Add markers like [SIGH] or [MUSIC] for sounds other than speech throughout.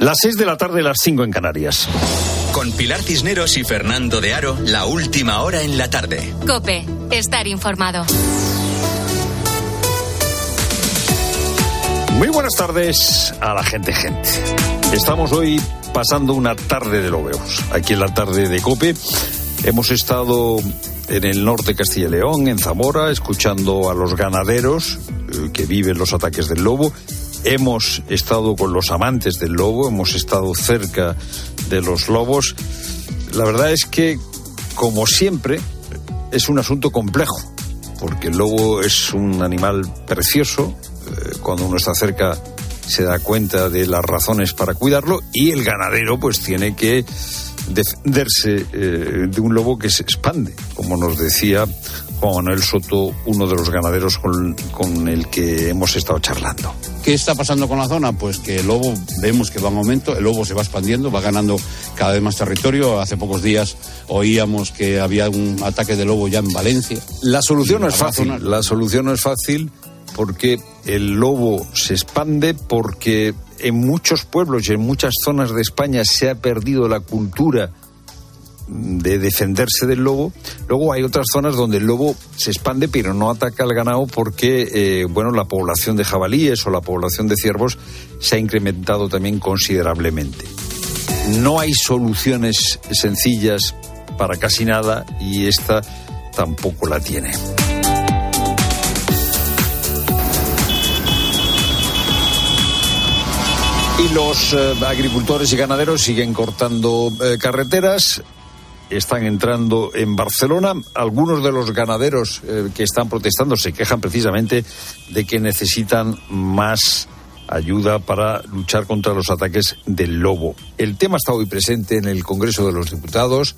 Las 6 de la tarde, las 5 en Canarias. Con Pilar Cisneros y Fernando de Aro, la última hora en la tarde. Cope, estar informado. Muy buenas tardes a la gente, gente. Estamos hoy pasando una tarde de lobeos. Aquí en la tarde de Cope hemos estado en el norte de Castilla y León, en Zamora, escuchando a los ganaderos eh, que viven los ataques del lobo Hemos estado con los amantes del lobo, hemos estado cerca de los lobos. La verdad es que, como siempre, es un asunto complejo, porque el lobo es un animal precioso. Eh, cuando uno está cerca se da cuenta de las razones para cuidarlo y el ganadero pues tiene que defenderse eh, de un lobo que se expande, como nos decía Juan Manuel Soto, uno de los ganaderos con, con, el que hemos estado charlando. ¿Qué está pasando con la zona? Pues que el lobo vemos que va en aumento, el lobo se va expandiendo, va ganando cada vez más territorio. Hace pocos días oíamos que había un ataque de lobo ya en Valencia. La solución no es fácil, la solución no es fácil porque el lobo se expande, porque en muchos pueblos y en muchas zonas de España se ha perdido la cultura de defenderse del lobo. Luego hay otras zonas donde el lobo se expande pero no ataca al ganado porque, eh, bueno, la población de jabalíes o la población de ciervos se ha incrementado también considerablemente. No hay soluciones sencillas para casi nada y esta tampoco la tiene. Y los eh, agricultores y ganaderos siguen cortando eh, carreteras están entrando en Barcelona. Algunos de los ganaderos eh, que están protestando se quejan precisamente de que necesitan más ayuda para luchar contra los ataques del lobo. El tema está hoy presente en el Congreso de los Diputados.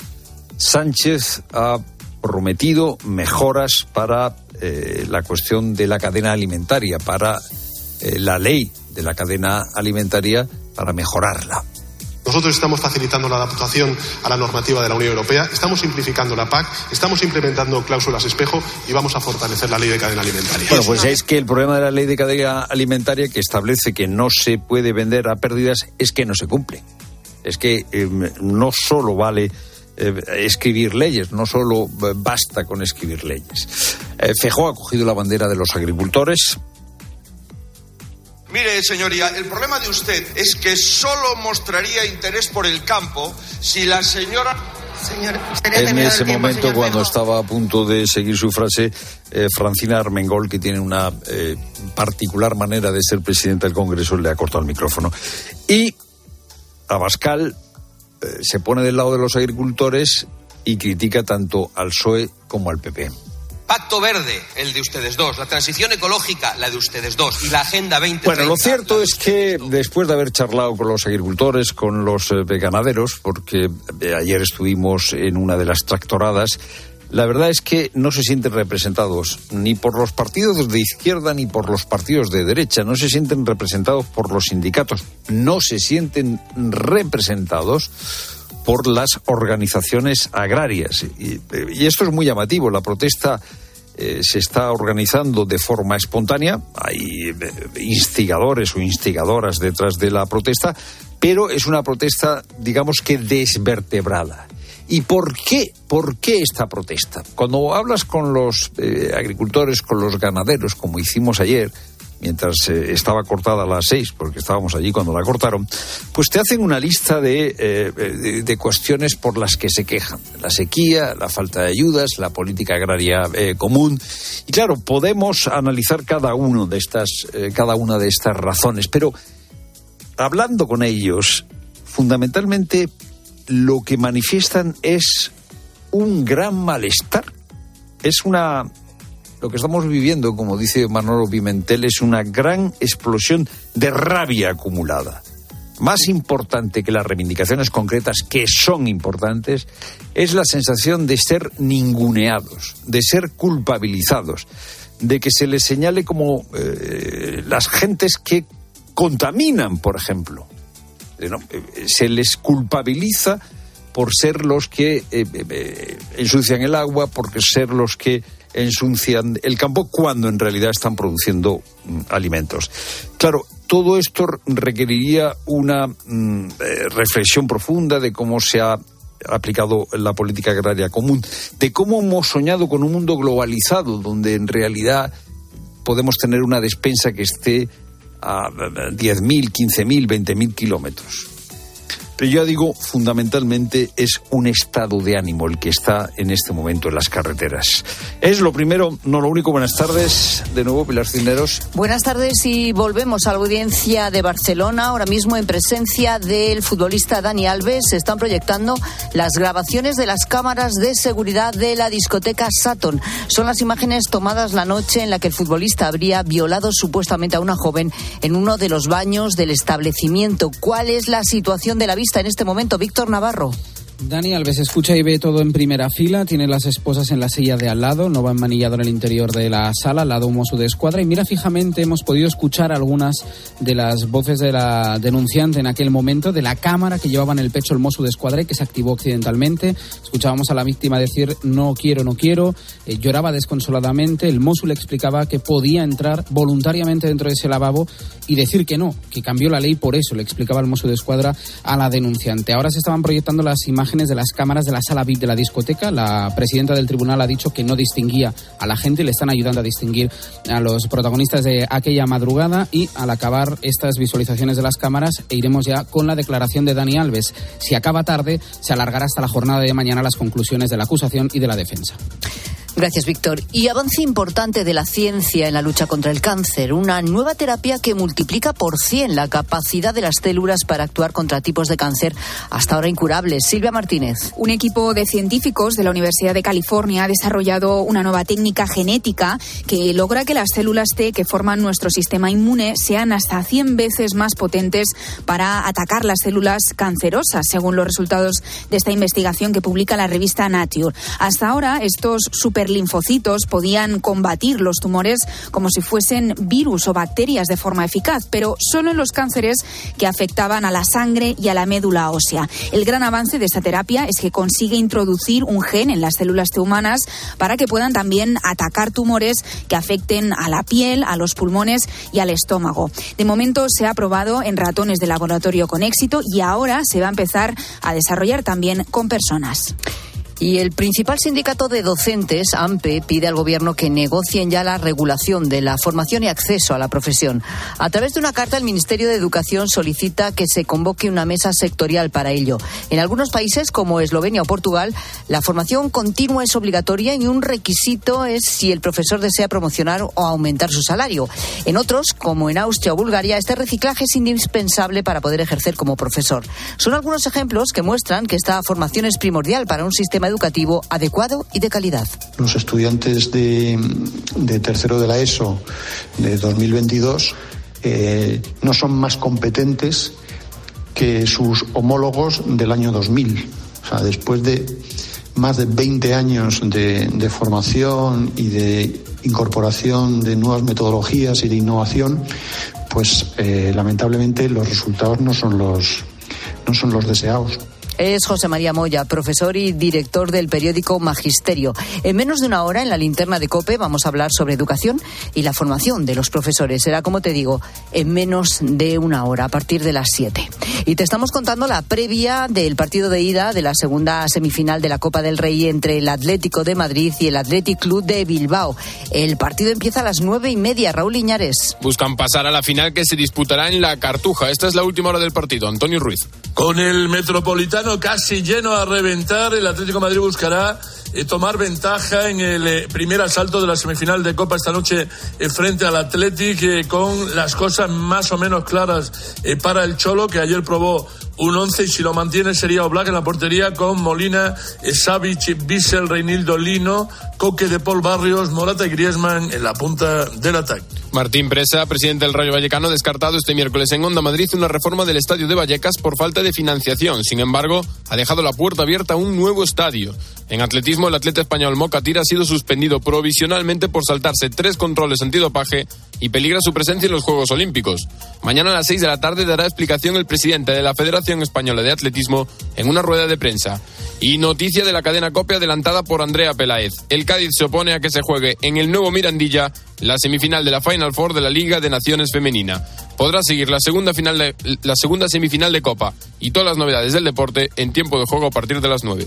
Sánchez ha prometido mejoras para eh, la cuestión de la cadena alimentaria, para eh, la ley de la cadena alimentaria, para mejorarla. Nosotros estamos facilitando la adaptación a la normativa de la Unión Europea, estamos simplificando la PAC, estamos implementando cláusulas espejo y vamos a fortalecer la ley de cadena alimentaria. Bueno, pues es que el problema de la ley de cadena alimentaria que establece que no se puede vender a pérdidas es que no se cumple. Es que em, no solo vale eh, escribir leyes, no solo eh, basta con escribir leyes. Eh, Fejó ha cogido la bandera de los agricultores, Mire, señoría, el problema de usted es que solo mostraría interés por el campo si la señora en ese momento, cuando estaba a punto de seguir su frase, eh, Francina Armengol, que tiene una eh, particular manera de ser presidenta del Congreso, le ha cortado el micrófono. Y Abascal eh, se pone del lado de los agricultores y critica tanto al PSOE como al PP. Pacto Verde, el de ustedes dos. La transición ecológica, la de ustedes dos. Y la Agenda 2030. Bueno, lo cierto es que después de haber charlado con los agricultores, con los eh, ganaderos, porque eh, ayer estuvimos en una de las tractoradas, la verdad es que no se sienten representados ni por los partidos de izquierda ni por los partidos de derecha, no se sienten representados por los sindicatos, no se sienten representados por las organizaciones agrarias. Y, y esto es muy llamativo. La protesta eh, se está organizando de forma espontánea, hay eh, instigadores o instigadoras detrás de la protesta, pero es una protesta, digamos que desvertebrada. ¿Y por qué? ¿Por qué esta protesta? Cuando hablas con los eh, agricultores, con los ganaderos, como hicimos ayer, mientras eh, estaba cortada a las seis, porque estábamos allí cuando la cortaron, pues te hacen una lista de, eh, de, cuestiones por las que se quejan. La sequía, la falta de ayudas, la política agraria eh, común. Y claro, podemos analizar cada, uno de estas, cada una de estas razones, pero hablando con ellos, fundamentalmente lo que manifiestan es un gran malestar. Es una lo que estamos viviendo, como dice Manolo Pimentel, es una gran explosión de rabia acumulada. Más importante que las reivindicaciones concretas, que son importantes, es la sensación de ser ninguneados, de ser culpabilizados, de que se les señale como eh, las gentes que contaminan, por ejemplo. Eh, se les culpabiliza por ser los que eh, ensucian el agua, por ser los que ensucian el campo cuando en realidad están produciendo mm, alimentos. Claro, todo esto requeriría una mm, eh, reflexión profunda de cómo se ha aplicado la política agraria común, de cómo hemos soñado con un mundo globalizado, donde en realidad podemos tener una despensa que esté a 10.000, 15.000, 20.000 kilómetros. Pero yo digo, fundamentalmente es un estado de ánimo el que está en este momento en las carreteras. Es lo primero, no lo único. Buenas tardes, de nuevo, Pilar Cineros. Buenas tardes y volvemos a la audiencia de Barcelona. Ahora mismo en presencia del futbolista Dani Alves se están proyectando las grabaciones de las cámaras de seguridad de la discoteca Saturn. Son las imágenes tomadas la noche en la que el futbolista habría violado supuestamente a una joven en uno de los baños del establecimiento. ¿Cuál es la situación de la vista en este momento? Víctor Navarro. Dani Alves escucha y ve todo en primera fila, tiene las esposas en la silla de al lado, no va enmanillado en el interior de la sala, al lado un mozo de escuadra y mira fijamente, hemos podido escuchar algunas de las voces de la denunciante en aquel momento, de la cámara que llevaba en el pecho el mozo de escuadra y que se activó accidentalmente. Escuchábamos a la víctima decir no quiero, no quiero, eh, lloraba desconsoladamente, el mozo le explicaba que podía entrar voluntariamente dentro de ese lavabo y decir que no, que cambió la ley por eso, le explicaba el mozo de escuadra a la denunciante. Ahora se estaban proyectando las imágenes de las cámaras de la sala VIP de la discoteca. La presidenta del tribunal ha dicho que no distinguía a la gente, le están ayudando a distinguir a los protagonistas de aquella madrugada y al acabar estas visualizaciones de las cámaras e iremos ya con la declaración de Dani Alves. Si acaba tarde, se alargará hasta la jornada de mañana las conclusiones de la acusación y de la defensa. Gracias, Víctor. Y avance importante de la ciencia en la lucha contra el cáncer. Una nueva terapia que multiplica por 100 la capacidad de las células para actuar contra tipos de cáncer hasta ahora incurables. Silvia Martínez. Un equipo de científicos de la Universidad de California ha desarrollado una nueva técnica genética que logra que las células T que forman nuestro sistema inmune sean hasta 100 veces más potentes para atacar las células cancerosas, según los resultados de esta investigación que publica la revista Nature. Hasta ahora, estos super linfocitos podían combatir los tumores como si fuesen virus o bacterias de forma eficaz, pero solo en los cánceres que afectaban a la sangre y a la médula ósea. El gran avance de esta terapia es que consigue introducir un gen en las células humanas para que puedan también atacar tumores que afecten a la piel, a los pulmones y al estómago. De momento se ha probado en ratones de laboratorio con éxito y ahora se va a empezar a desarrollar también con personas. Y el principal sindicato de docentes, AMPE, pide al Gobierno que negocien ya la regulación de la formación y acceso a la profesión. A través de una carta, el Ministerio de Educación solicita que se convoque una mesa sectorial para ello. En algunos países, como Eslovenia o Portugal, la formación continua es obligatoria y un requisito es si el profesor desea promocionar o aumentar su salario. En otros, como en Austria o Bulgaria, este reciclaje es indispensable para poder ejercer como profesor. Son algunos ejemplos que muestran que esta formación es primordial para un sistema educativo adecuado y de calidad. Los estudiantes de, tercero de la ESO de 2022 eh, no son más competentes que sus homólogos del año 2000. O sea, después de más de 20 años de, formación y de incorporación de nuevas metodologías y de innovación, pues eh, lamentablemente los resultados no son los, no son los deseados es José María Moya, profesor y director del periódico Magisterio. En menos de una hora, en la linterna de COPE, vamos a hablar sobre educación y la formación de los profesores. Será, como te digo, en menos de una hora, a partir de las 7. Y te estamos contando la previa del partido de ida de la segunda semifinal de la Copa del Rey entre el Atlético de Madrid y el Athletic Club de Bilbao. El partido empieza a las nueve y media. Raúl Iñares. Buscan pasar a la final que se disputará en la Cartuja. Esta es la última hora del partido. Antonio Ruiz. Con el Metropolitano casi lleno a reventar, el Atlético Madrid buscará eh, tomar ventaja en el eh, primer asalto de la semifinal de Copa esta noche eh, frente al Atlético con las cosas más o menos claras para el Cholo que ayer probó un 11 y si lo mantiene sería Oblak en la portería con Molina, Savic, Bissell, Reinildo Lino, Coque de Paul Barrios, Morata y Griezmann en la punta del ataque. Martín Presa, presidente del Rayo Vallecano, descartado este miércoles en Onda Madrid una reforma del estadio de Vallecas por falta de financiación. Sin embargo, ha dejado la puerta abierta a un nuevo estadio. En atletismo, el atleta español Mocatira ha sido suspendido provisionalmente por saltarse tres controles antidopaje y peligra su presencia en los Juegos Olímpicos. Mañana a las seis de la tarde dará explicación el presidente de la Federación Española de Atletismo en una rueda de prensa. Y noticia de la cadena copia adelantada por Andrea Peláez. El Cádiz se opone a que se juegue en el nuevo Mirandilla la semifinal de la Final Four de la Liga de Naciones Femenina. podrá seguir la segunda, final de, la segunda semifinal de Copa y todas las novedades del deporte en tiempo de juego a partir de las 9.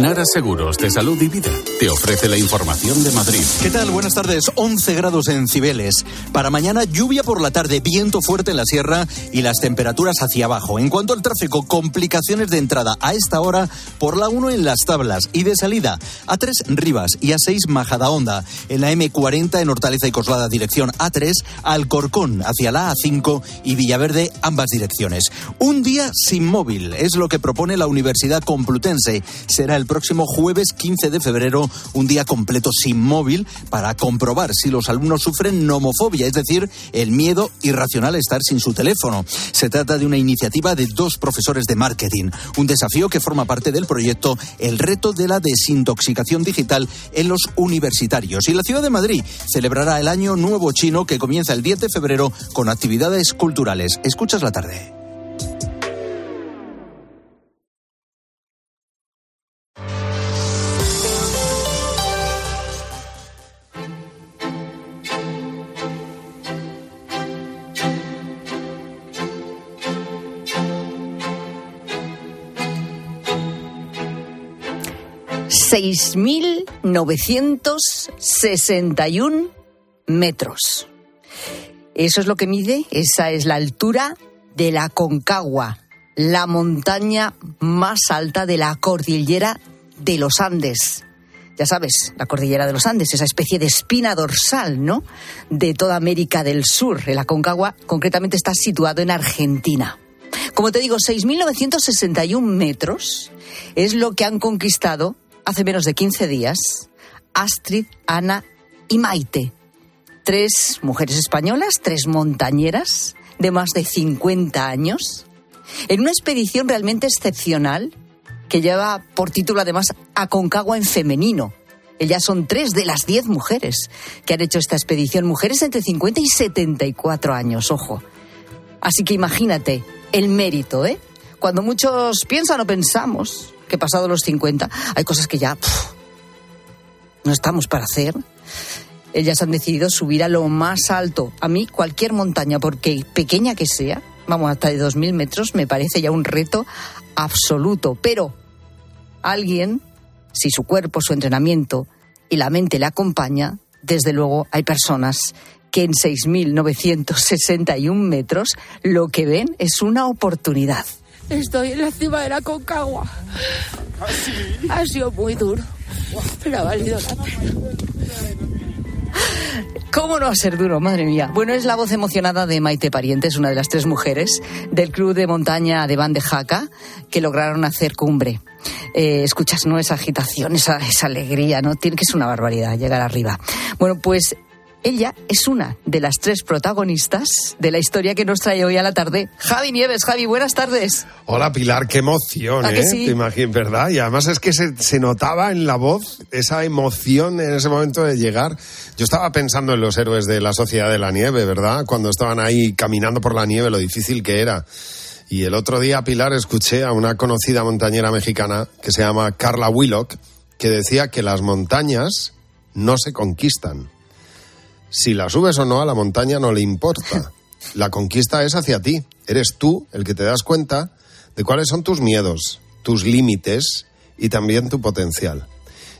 Nara Seguros de Salud y Vida te ofrece la información de Madrid. ¿Qué tal? Buenas tardes. 11 grados en Cibeles. Para mañana lluvia por la tarde, viento fuerte en la sierra y las temperaturas hacia abajo. En cuanto al tráfico, complicaciones de entrada a esta hora por la 1 en las tablas y de salida a 3 Rivas y a 6 Majadahonda. En la M40 en Hortaleza y Coslada dirección A3, Alcorcón hacia la A5 y Villaverde ambas direcciones. Un día sin móvil es lo que propone la Universidad Complutense. Será el próximo jueves 15 de febrero un día completo sin móvil para comprobar si los alumnos sufren nomofobia, es decir, el miedo irracional a estar sin su teléfono. Se trata de una iniciativa de dos profesores de marketing, un desafío que forma parte del proyecto El reto de la desintoxicación digital en los universitarios. Y la ciudad de Madrid celebrará el año nuevo chino que comienza el 10 de febrero con actividades culturales. Escuchas la tarde. Seis mil novecientos sesenta y un metros. Eso es lo que mide, esa es la altura de la Concagua, la montaña más alta de la cordillera de los Andes. Ya sabes, la cordillera de los Andes, esa especie de espina dorsal, ¿no? De toda América del Sur. El Aconcagua concretamente está situado en Argentina. Como te digo, 6.961 metros es lo que han conquistado hace menos de 15 días Astrid, Ana y Maite. Tres mujeres españolas, tres montañeras de más de 50 años, en una expedición realmente excepcional que lleva por título además Aconcagua en femenino. Ellas son tres de las diez mujeres que han hecho esta expedición, mujeres entre 50 y 74 años, ojo. Así que imagínate el mérito, ¿eh? Cuando muchos piensan o pensamos que pasado los 50 hay cosas que ya no estamos para hacer. Ellas han decidido subir a lo más alto. A mí cualquier montaña, porque pequeña que sea, vamos, hasta de 2.000 metros, me parece ya un reto absoluto. Pero alguien, si su cuerpo, su entrenamiento y la mente le acompaña, desde luego hay personas que en 6.961 metros lo que ven es una oportunidad. Estoy en la cima de la Concagua. Ha sido muy duro, pero ha la pena. ¿Cómo no va a ser duro? Madre mía. Bueno, es la voz emocionada de Maite Parientes, una de las tres mujeres del club de montaña de Van de Jaca que lograron hacer cumbre. Eh, escuchas, ¿no? Esa agitación, esa, esa alegría, ¿no? Tiene que ser una barbaridad llegar arriba. Bueno, pues ella es una de las tres protagonistas de la historia que nos trae hoy a la tarde. Javi Nieves, Javi, buenas tardes. Hola Pilar, qué emoción, ¿A ¿eh? que sí? Te imagino, ¿verdad? Y además es que se, se notaba en la voz esa emoción en ese momento de llegar. Yo estaba pensando en los héroes de la Sociedad de la Nieve, ¿verdad? Cuando estaban ahí caminando por la nieve, lo difícil que era. Y el otro día, Pilar, escuché a una conocida montañera mexicana que se llama Carla Willock, que decía que las montañas no se conquistan. Si la subes o no a la montaña no le importa. [LAUGHS] La conquista es hacia ti. Eres tú el que te das cuenta de cuáles son tus miedos, tus límites y también tu potencial.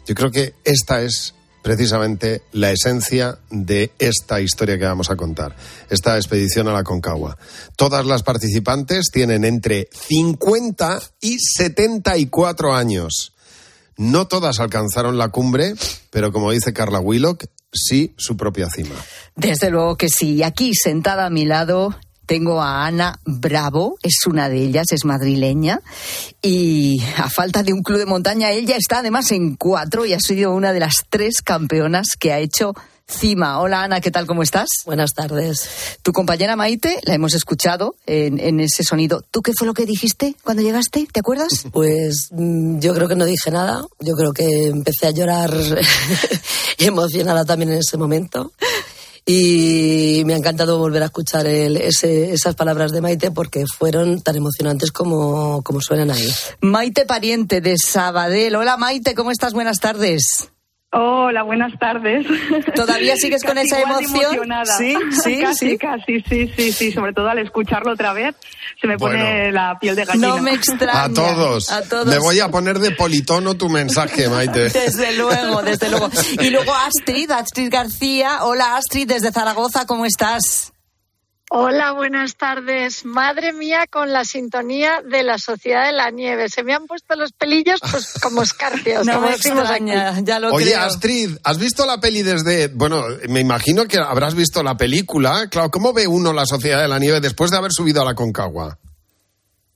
Yo creo que esta es precisamente la esencia de esta historia que vamos a contar, esta expedición a la Concagua. Todas las participantes tienen entre 50 y 74 años. No todas alcanzaron la cumbre, pero como dice Carla Willock, sí su propia cima. Desde luego que sí. Aquí sentada a mi lado tengo a Ana Bravo, es una de ellas, es madrileña. Y a falta de un club de montaña, ella está además en cuatro y ha sido una de las tres campeonas que ha hecho cima. Hola Ana, ¿qué tal? ¿Cómo estás? Buenas tardes. Tu compañera Maite, la hemos escuchado en, en ese sonido. ¿Tú qué fue lo que dijiste cuando llegaste? ¿Te acuerdas? [LAUGHS] Pues mm, yo creo que no dije nada. Yo creo que empecé a llorar [LAUGHS] emocionada también en ese momento. Y me ha encantado volver a escuchar el, ese, esas palabras de Maite porque fueron tan emocionantes como, como suenan ahí. Maite Pariente de Sabadell. Hola Maite, ¿cómo estás? Buenas tardes. Hola, buenas tardes. [LAUGHS] ¿Todavía sigues con esa emoción? Sí, sí, [LAUGHS] casi, sí. Casi, sí, sí, sí. Sobre todo al escucharlo otra vez, se me pone la piel de gallina. No me extraña. A todos. A todos. Me voy a poner de politono tu mensaje, Maite. [LAUGHS] Desde luego, desde luego. Y luego Astrid, Astrid García. Hola Astrid, desde Zaragoza, ¿cómo estás? Hola, buenas tardes. Madre mía, con la sintonía de la Sociedad de la Nieve. Se me han puesto los pelillos pues como escarpios, [LAUGHS] no como decimos aquí. extraña, ya lo Oye, creo. Astrid, ¿has visto la peli desde... Bueno, me imagino que habrás visto la película. Claro, ¿cómo ve uno la Sociedad de la Nieve después de haber subido a la Concagua?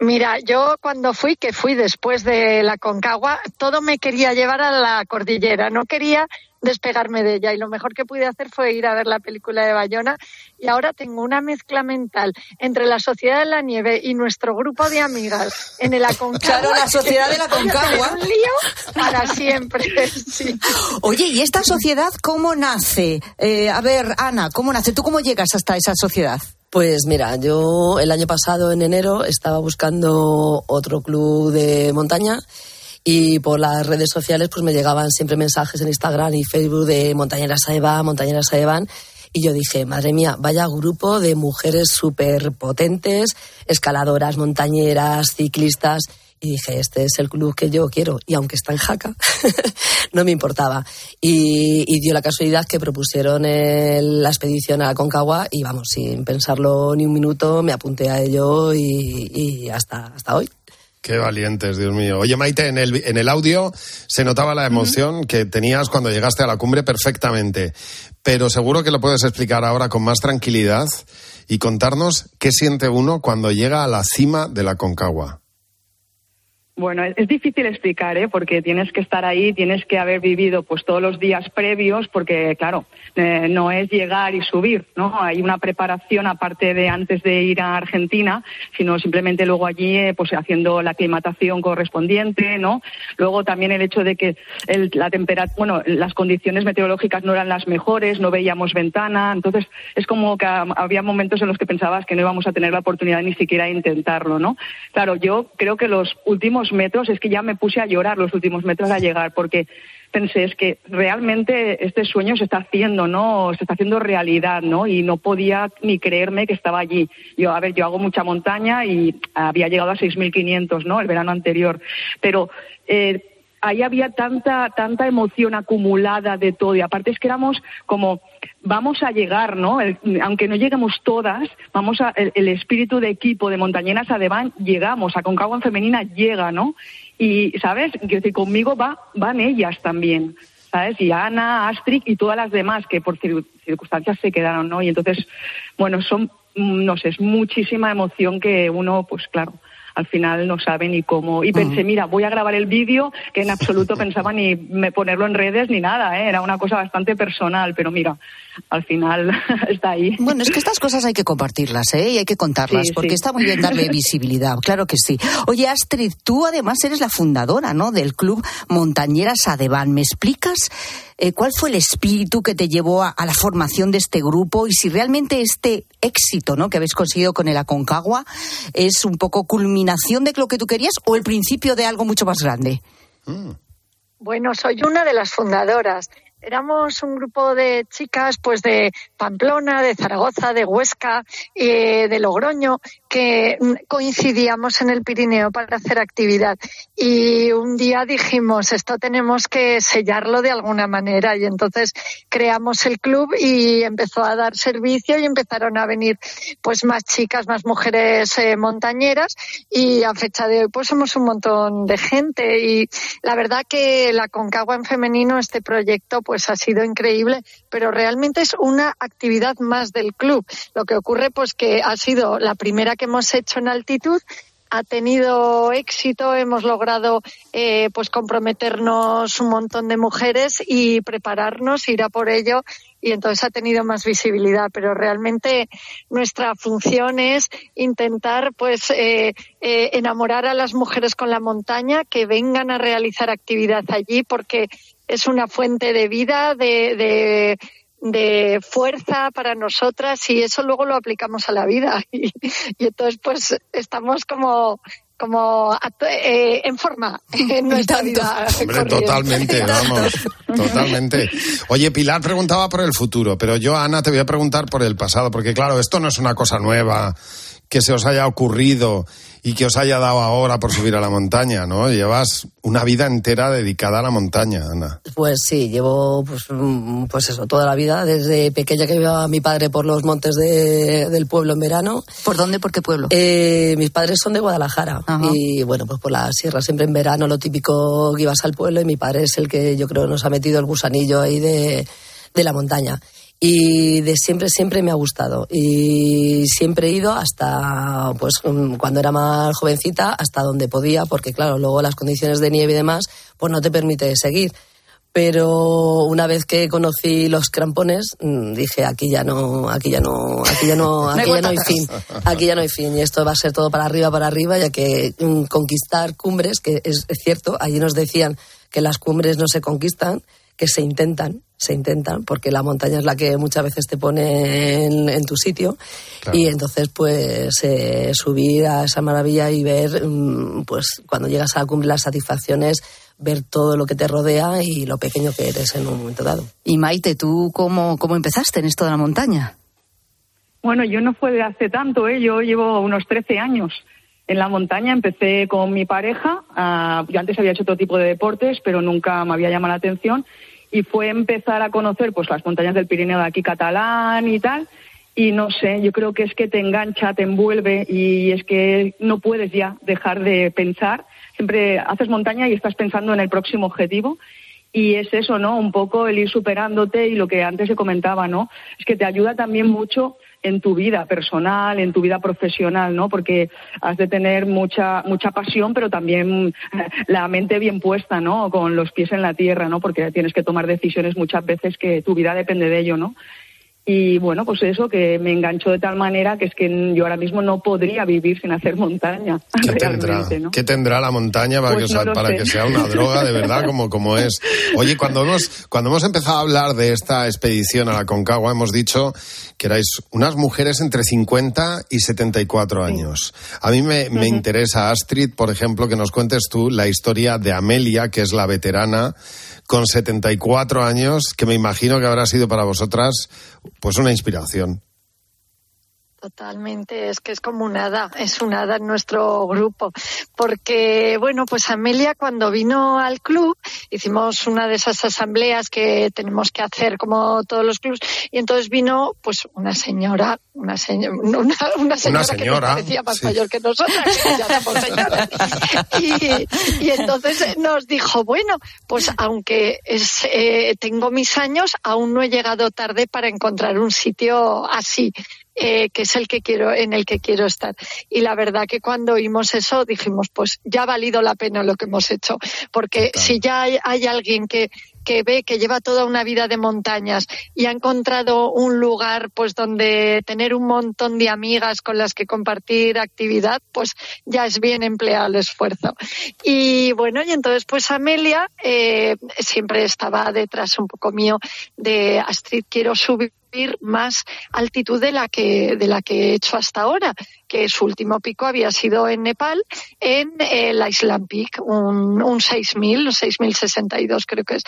Mira, yo cuando fui, que fui después de la Concagua, todo me quería llevar a la cordillera, no quería despegarme de ella y lo mejor que pude hacer fue ir a ver la película de Bayona y ahora tengo una mezcla mental entre la Sociedad de la Nieve y nuestro grupo de amigas en el Aconcagua. Claro, la Sociedad de la [LAUGHS] Aconcagua. Un lío para siempre, [LAUGHS] sí. Oye, ¿y esta sociedad cómo nace? Eh, a ver, Ana, ¿cómo nace? ¿Tú cómo llegas hasta esa sociedad? Pues mira, yo el año pasado, en enero, estaba buscando otro club de montaña y por las redes sociales pues me llegaban siempre mensajes en Instagram y Facebook de montañeras Saevan, montañeras Saevan y yo dije, madre mía, vaya grupo de mujeres súper potentes, escaladoras, montañeras, ciclistas. Y dije, este es el club que yo quiero. Y aunque está en Jaca, [LAUGHS] no me importaba. Y, y dio la casualidad que propusieron el- la expedición a la Concagua y vamos, sin pensarlo ni un minuto, me apunté a ello y, y hasta, hasta hoy. Qué valientes, Dios mío. Oye, Maite, en el, en el audio se notaba la emoción que tenías cuando llegaste a la cumbre perfectamente, pero seguro que lo puedes explicar ahora con más tranquilidad y contarnos qué siente uno cuando llega a la cima de la Concagua. Bueno, es, difícil explicar, ¿eh? porque tienes que estar ahí, tienes que haber vivido pues todos los días previos, porque claro, eh, no es llegar y subir, ¿no? Hay una preparación aparte de antes de ir a Argentina, sino simplemente luego allí, eh, pues haciendo la aclimatación correspondiente, ¿no? Luego también el hecho de que la temperatura, bueno, las condiciones meteorológicas no eran las mejores, no veíamos ventana, entonces es como que había momentos en los que pensabas que no íbamos a tener la oportunidad ni siquiera de intentarlo, ¿no? Claro, yo creo que los últimos metros, es que ya me puse a llorar los últimos metros a llegar, porque pensé, es que realmente este sueño se está haciendo, ¿no? Se está haciendo realidad, ¿no? Y no podía ni creerme que estaba allí. Yo, a ver, yo hago mucha montaña y había llegado a 6.500, ¿no? El verano anterior. Pero eh, ahí había tanta, tanta emoción acumulada de todo. Y aparte es que éramos como, vamos a llegar, ¿no? El- aunque no lleguemos todas, vamos a, el, espíritu de equipo de Montañeras Adeván, llegamos, a Concagua en femenina llega, ¿no? Y, ¿sabes? Decir, conmigo va, van ellas también. ¿Sabes? Y Ana, Astrid y todas las demás que por cir- circunstancias se quedaron, ¿no? Y entonces, bueno, son, mm, no sé, es muchísima emoción que uno, pues claro, al final no sabe ni cómo. Y pensé, mira, voy a grabar el vídeo, que en absoluto [LAUGHS] pensaba ni ponerlo en redes ni nada, ¿eh? era una cosa bastante personal, pero mira, al final [LAUGHS] está ahí. Bueno, es que estas cosas hay que compartirlas, ¿eh? Y hay que contarlas, Sí, porque sí. está muy bien darle [LAUGHS] visibilidad, claro que sí. Oye, Astrid, tú además eres la fundadora, ¿no? Del club Montañeras Adeván. ¿Me explicas eh, cuál fue el espíritu que te llevó a, a la formación de este grupo y si realmente este éxito, ¿no? Que habéis conseguido con el Aconcagua es un poco culminación de lo que tú querías o el principio de algo mucho más grande? Bueno, soy una de las fundadoras. Éramos un grupo de chicas, pues de Pamplona, de Zaragoza, de Huesca, eh, de Logroño, que mm, coincidíamos en el Pirineo para hacer actividad. Y un día dijimos, esto tenemos que sellarlo de alguna manera. Y entonces creamos el club y empezó a dar servicio y empezaron a venir pues más chicas, más mujeres eh, montañeras. Y a fecha de hoy, pues somos un montón de gente. Y la verdad que la Concagua en femenino, este proyecto, pues ha sido increíble, pero realmente es una actividad más del club. Lo que ocurre, pues que ha sido la primera que hemos hecho en altitud ha tenido éxito, hemos logrado eh, pues comprometernos un montón de mujeres y prepararnos, ir a por ello y entonces ha tenido más visibilidad. Pero realmente nuestra función es intentar pues eh, eh, enamorar a las mujeres con la montaña, que vengan a realizar actividad allí porque es una fuente de vida, de, de de fuerza para nosotras y eso luego lo aplicamos a la vida [LAUGHS] y, y entonces pues estamos como como eh, en forma [LAUGHS] en nuestra vida. Hombre, totalmente, vamos, totalmente. Oye, Pilar preguntaba por el futuro, pero yo, Ana, te voy a preguntar por el pasado, porque claro, esto no es una cosa nueva que se os haya ocurrido y que os haya dado ahora por subir a la montaña, ¿no? Llevas una vida entera dedicada a la montaña, Ana. Pues sí, llevo pues, mm, pues eso, toda la vida, desde pequeña que iba mi padre por los montes del pueblo en verano. ¿Por dónde? ¿Por qué pueblo? Eh, mis padres son de Guadalajara y bueno, pues por la sierra, siempre en verano lo típico que ibas al pueblo y mi padre es el que yo creo nos ha metido el gusanillo ahí de, de la montaña y de siempre siempre me ha gustado. Y siempre he ido hasta pues mm, cuando era más jovencita hasta donde podía porque claro luego las condiciones de nieve y demás pues no te permite seguir. Pero una vez que conocí los crampones mm, dije aquí ya no aquí ya no aquí ya no [LAUGHS] aquí ya no hay fin aquí ya no hay fin. Y esto va a ser todo para arriba para arriba ya que mm, conquistar cumbres que es, es cierto allí nos decían que las cumbres no se conquistan que se intentan, se intentan, porque la montaña es la que muchas veces te pone en, tu sitio. Y entonces, pues, eh, subir a esa maravilla y ver, mm, pues, cuando llegas a la cumbre, las satisfacciones, ver todo lo que te rodea y lo pequeño que eres en un momento dado. Y Maite, ¿tú cómo, cómo empezaste en esto de la montaña? Bueno, yo no fue de hace tanto, ¿eh? yo llevo unos 13 años en la montaña. Empecé con mi pareja. Ah, yo antes había hecho otro tipo de deportes, pero nunca me había llamado la atención y fue empezar a conocer pues las montañas del Pirineo de aquí catalán y tal y no sé, yo creo que es que te engancha, te envuelve y es que no puedes ya dejar de pensar. Siempre haces montaña y estás pensando en el próximo objetivo y es eso, ¿no? Un poco el ir superándote y lo que antes se comentaba, ¿no? Es que te ayuda también mucho en tu vida personal, en tu vida profesional, ¿no? Porque has de tener mucha mucha pasión, pero también la mente bien puesta, ¿no? Con los pies en la tierra, ¿no? Porque tienes que tomar decisiones muchas veces que tu vida depende de ello, ¿no? Y bueno, pues eso, que me enganchó de tal manera que es que yo ahora mismo no podría vivir sin hacer montaña. [LAUGHS] ¿Qué tendrá? ¿Qué tendrá la montaña para, pues que, para que sea una droga de verdad como, como es? Oye, cuando hemos, cuando hemos empezado a hablar de esta expedición a la Concagua, hemos dicho que erais unas mujeres entre 50 y 74 años. A mí me, me interesa, Astrid, por ejemplo, que nos cuentes tú la historia de Amelia, que es la veterana con 74 años, que me imagino que habrá sido para vosotras pues una inspiración. Totalmente, es que es como un hada, es un hada en nuestro grupo. Porque, bueno, pues Amelia cuando vino al club, hicimos una de esas asambleas que tenemos que hacer como todos los clubs, y entonces vino pues una señora, una, señora, [LAUGHS] una, señora, que parecía más mayor que nosotras, que ya somos señoras. [LAUGHS] Y, y, entonces nos dijo, bueno, pues aunque es, eh, tengo mis años, aún no he llegado tarde para encontrar un sitio así eh, que es el que quiero, en el que quiero estar. Y la verdad que cuando oímos eso dijimos, pues ya ha valido la pena lo que hemos hecho, porque si ya hay, hay alguien que, que ve que lleva toda una vida de montañas y ha encontrado un lugar pues donde tener un montón de amigas con las que compartir actividad, pues ya es bien empleado el esfuerzo. Y bueno, y entonces pues Amelia eh, siempre estaba detrás un poco mío de Astrid, quiero subir más altitud de la que de la que he hecho hasta ahora, que su último pico había sido en Nepal, en el Island Peak, un, un 6.000, 6.062 creo que es.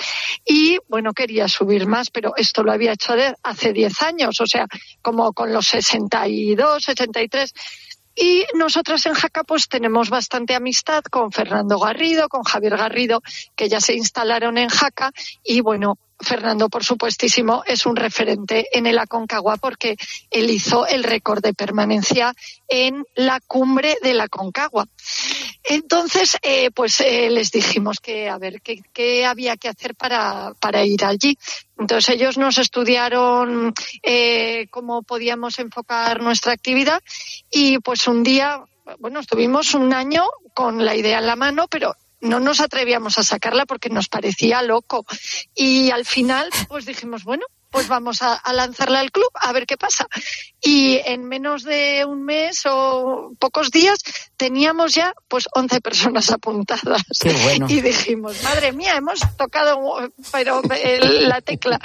Y bueno, quería subir más, pero esto lo había hecho hace 10 años, o sea, como con los 62, 63. Y nosotros en Jaca pues tenemos bastante amistad con Fernando Garrido, con Javier Garrido, que ya se instalaron en Jaca y bueno, Fernando, por supuestísimo, es un referente en el Aconcagua porque él hizo el récord de permanencia en la cumbre de la Aconcagua. Entonces, eh, pues eh, les dijimos que a ver qué, había que hacer para, para, ir allí. Entonces ellos nos estudiaron eh, cómo podíamos enfocar nuestra actividad y pues un día, bueno, estuvimos un año con la idea en la mano, pero no nos atrevíamos a sacarla porque nos parecía loco. Y al final, pues dijimos, bueno, pues vamos a, a lanzarla al club a ver qué pasa. Y en menos de un mes o pocos días teníamos ya pues 11 personas apuntadas. Qué bueno. Y dijimos, madre mía, hemos tocado pero el- la tecla.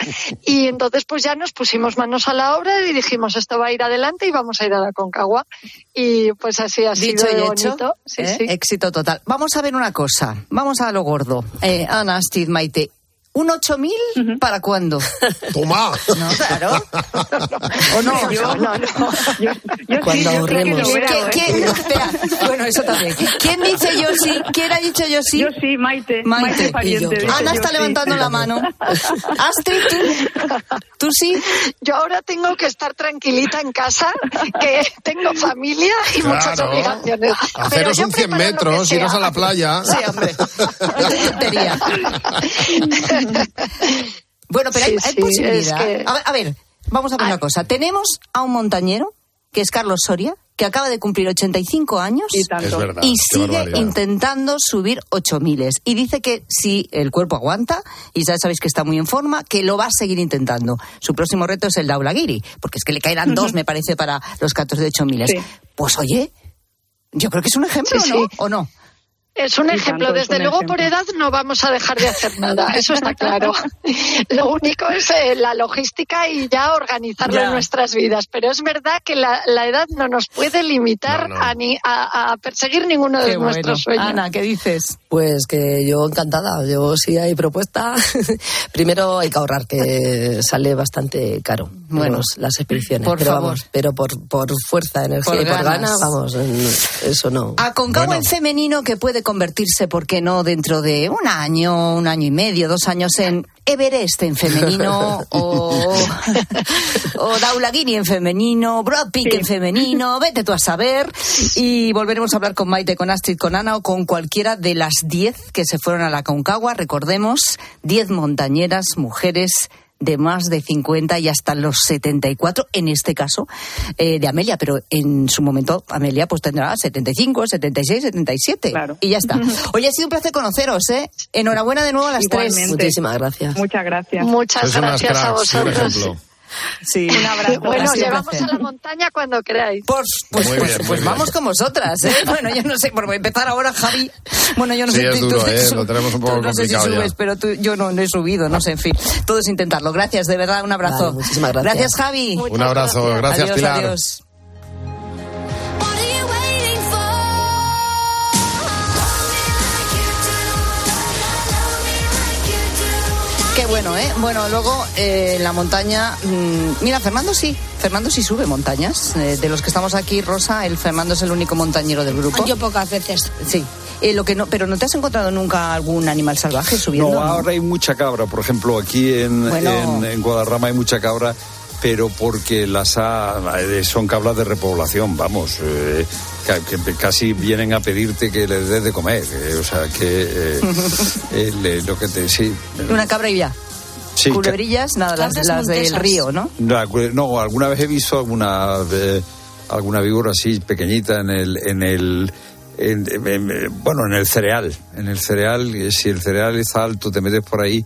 Y entonces pues ya nos pusimos manos a la obra y dijimos, esto va a ir adelante y vamos a ir a la Concagua. Y pues así ha Dicho sido y de hecho, bonito. Sí, ¿eh? sí. éxito total. Vamos a ver una cosa, vamos a lo gordo. Eh, Ana, Astrid, Maite, ¿un 8000 para cuándo? Toma. No, claro. ¿O no? Yo- no, no. Yo, yo Cuando sí, que ahorremos. lo veo, ¿Qué- ¿eh? quién- espera, bueno, eso también. ¿Quién dice yo sí? ¿Quién ha dicho yo sí? Yo sí, Maite. Maite Pariente. dice Ana yo está sí. levantando la mano. Astrid, ¿tú? ¿Tú sí? Yo ahora tengo que estar tranquilita en casa, que tengo familia y muchas Claro. obligaciones. Pero Haceros un 100 preparo lo que metros, iros a la playa. Sí, hombre. No [LAUGHS] te tontería. [LAUGHS] Bueno, pero hay, Sí, hay sí, posibilidad. es que- a, ver, a ver, vamos a ver una cosa. Tenemos a un montañero, que es Carlos Soria, que acaba de cumplir 85 años Y tanto. Verdad, y sigue barbaridad. intentando subir 8000 y dice que si el cuerpo aguanta y ya sabéis que está muy en forma que lo va a seguir intentando su próximo reto es el Daulagiri porque es que le caerán dos me parece para los 14 de 8000 Sí. pues oye yo creo que es un ejemplo Sí, ¿no? sí. o no Es un Y ejemplo. Desde un luego, ejemplo. por edad no vamos a dejar de hacer nada. [LAUGHS] Eso está claro. Lo único es eh, la logística y ya organizarlo Ya. en nuestras vidas. Pero es verdad que la, la edad no nos puede limitar No, no. A, ni- a, a perseguir ninguno de Qué bueno. nuestros sueños. Ana ¿qué dices? Pues que yo encantada. Yo sí hay propuesta. [LAUGHS] Primero hay que ahorrar, que sale bastante caro. Bueno, Bueno, las expediciones. por pero favor. vamos, pero por, por fuerza, energía Por y por ganas. ganas, vamos, eso no. A Concagua Bueno. en femenino que puede convertirse, ¿por qué no?, dentro de un año, un año y medio, dos años en Everest en femenino [LAUGHS] o, o en femenino, Brad Pitt en femenino, vete tú a saber. Y volveremos a hablar con Maite, con Astrid, con Ana o con cualquiera de las diez que se fueron a la Concagua. Recordemos, diez montañeras, mujeres de más de 50 y hasta los 74, en este caso, eh, de Amelia, pero en su momento Amelia pues tendrá 75, 76, 77. Claro. Y ya está. [LAUGHS] Oye, ha sido un placer conoceros, ¿eh? Enhorabuena de nuevo a las Igualmente. tres. Muchísimas gracias. Muchas gracias. Muchas gracias a cracks, vosotros. Sí. Un abrazo. Bueno, llevamos placer. a la montaña cuando queráis. Pues, pues, pues, bien, pues bien. vamos con vosotras, ¿eh? [LAUGHS] Bueno, yo no sé, por empezar ahora, Javi. Bueno, yo no Sí, sé es tú- duro, tú- ¿eh? tú- Lo tenemos un poco tú no sé si complicado ya. subes, pero tú- yo no, no he subido, no sé, en fin. Todo es intentarlo. Gracias, de verdad, un abrazo. Vale, muchísimas gracias. Gracias, Javi. Muchas Un abrazo, gracias, adiós, Pilar. adiós. Qué bueno, ¿eh? Bueno, luego eh, la montaña. mm, mira, Fernando sí. Fernando sí sube montañas. Eh, de los que estamos aquí, Rosa, el Fernando es el único montañero del grupo. Yo pocas veces. Sí. Eh, lo que no, pero ¿no te has encontrado nunca algún animal salvaje subiendo? No, ahora hay mucha cabra. Por ejemplo, aquí en, Bueno. en, en Guadarrama hay mucha cabra, pero porque las ha, eh, son cabras de repoblación, vamos. eh, que casi vienen a pedirte que les des de comer. eh, o sea, que eh, [LAUGHS] eh, le- lo que te... Sí, Una cabra y ya. sí, Culebrillas, nada, las, las del río, ¿no? No, no, alguna vez he visto alguna eh, alguna víbora así pequeñita en el en el en- en- en- bueno, en el cereal, en el cereal, si el cereal está alto te metes por ahí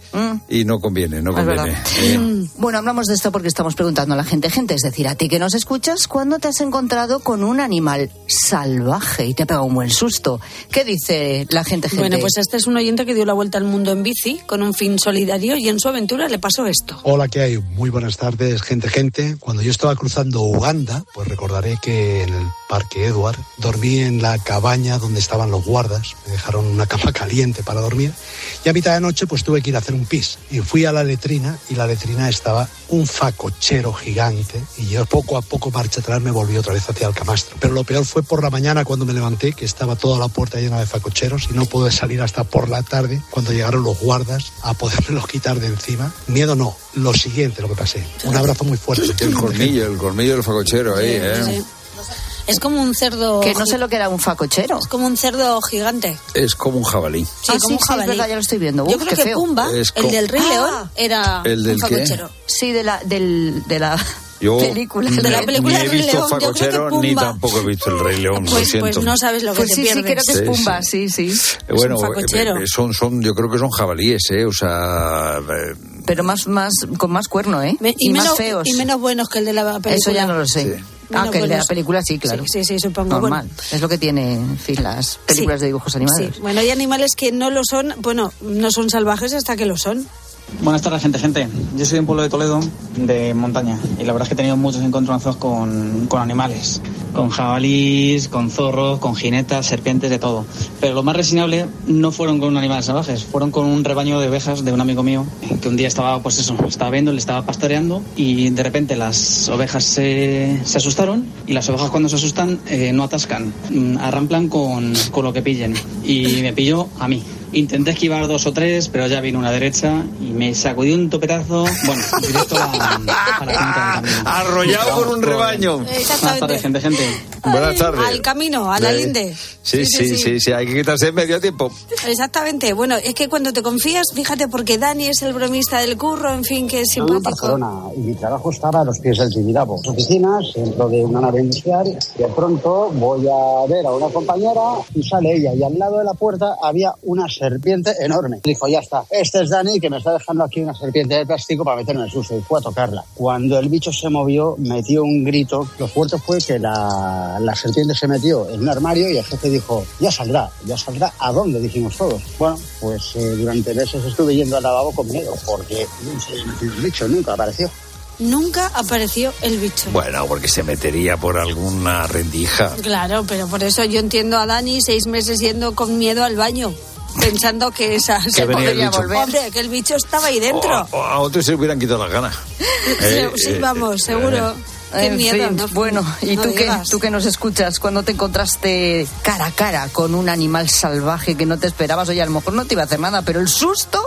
y no conviene, no Es conviene. Eh, [LAUGHS] Bueno, hablamos de esto porque estamos preguntando a la gente. Gente, es decir, a ti que nos escuchas, ¿cuándo te has encontrado con un animal salvaje y te ha pegado un buen susto? ¿Qué dice la gente? gente? Bueno, pues este es un oyente que dio la vuelta al mundo en bici con un fin solidario y en su aventura le pasó esto. Hola, ¿qué hay? Muy buenas tardes, gente, gente. Cuando yo estaba cruzando Uganda, pues recordaré que en el Parque Edward dormí en la cabaña donde estaban los guardas. Me dejaron una cama [LAUGHS] caliente para dormir. Y a mitad de noche, pues tuve que ir a hacer un pis. Y fui a la letrina y la letrina estaba un facochero gigante. Y yo poco a poco, marcha atrás, me volví otra vez hacia el camastro. Pero lo peor fue por la mañana cuando me levanté, que estaba toda la puerta llena de facocheros y no pude salir hasta por la tarde cuando llegaron los guardas a podérmelos [LAUGHS] quitar de encima. Miedo no, lo siguiente, lo que pasé. Un abrazo muy fuerte. el colmillo, el colmillo del facochero ahí, ¿eh? Sí. Es como un cerdo. Que no sé lo que era un facochero. Es como un cerdo gigante. Es como un jabalí. Sí, Ah, como sí, un sí, jabalí. es verdad, ya lo estoy viendo. Yo Uf, creo qué que feo. Pumba, Es el del Rey Ah. León, era ¿El del un qué? facochero. Sí, de la, del, de la [LAUGHS] Yo película. ni- De la película ni he del Rey visto León, yo creo facochero ni tampoco he visto el Rey León, lo Pues, siento. pues no sabes lo que Pues te sí, sí, pierdes. creo que es Sí, Pumba, sí, sí. Eh, Bueno, un facochero. eh, son, son, yo creo que son jabalíes, ¿eh? O sea, eh, pero más, más, con más cuerno, ¿eh? Me- y, menos, más feos. y menos buenos que el de la película. Eso ya no lo sé. Ah, Menos que el de la película sí, claro. Sí, sí, sí, supongo. Normal. Bueno, Es lo que tiene, en fin, las películas de dibujos animados. sí. Bueno, hay animales que no lo son, bueno, no son salvajes hasta que lo son. Buenas tardes, gente, gente. Yo soy de un pueblo de Toledo, de montaña, y la verdad es que he tenido muchos encontronazos con, con animales, con jabalís, con zorros, con jinetas, serpientes, de todo. Pero lo más resinable no fueron con animales salvajes, fueron con un rebaño de ovejas de un amigo mío, que un día estaba, pues eso, estaba viendo, le estaba pastoreando, y de repente las ovejas se, se asustaron, y las ovejas cuando se asustan eh, no atascan, mm, arramplan con, con lo que pillen, y me pilló a mí. Intenté esquivar dos o tres, pero ya vino una derecha y me sacudió un topetazo. Bueno, directo a, a la punta del [LAUGHS] camino. Arrollado por un rebaño. Buenas tardes, gente, gente. Buenas tardes. Al camino, a la Eh, linde. Sí, sí, sí, sí, hay que quitarse en medio tiempo. Exactamente. Bueno, es que cuando te confías, fíjate, porque Dani es el bromista del curro, en fin, que es simpático. Barcelona y mi trabajo estaba a los pies del Tibidabo. Oficinas dentro de una nave industrial. De pronto voy a ver a una compañera y sale ella y al lado de la puerta había una serpiente enorme. Dijo, ya está, este es Dani que me está dejando aquí una serpiente de plástico para meterme en el susto y fue a tocarla. Cuando el bicho se movió, metió un grito. Lo fuerte fue que la, la serpiente se metió en un armario y el jefe dijo, ya saldrá, ya saldrá. ¿A dónde? Dijimos todos. Bueno, pues eh, durante meses estuve yendo al lavabo con miedo porque el bicho nunca apareció. Nunca apareció el bicho. Bueno, porque se metería por alguna rendija. Claro, pero por eso yo entiendo a Dani seis meses yendo con miedo al baño. Pensando que esa se podría volver. Hombre, que el bicho estaba ahí dentro. O a otros se le hubieran quitado las ganas. [LAUGHS] Eh, sí, eh, vamos, seguro. Qué En miedo. fin, ¿no? bueno, ¿y No tú qué, tú que nos escuchas? cuando te encontraste cara a cara con un animal salvaje que no te esperabas? Oye, a lo mejor no te iba a hacer nada, pero el susto,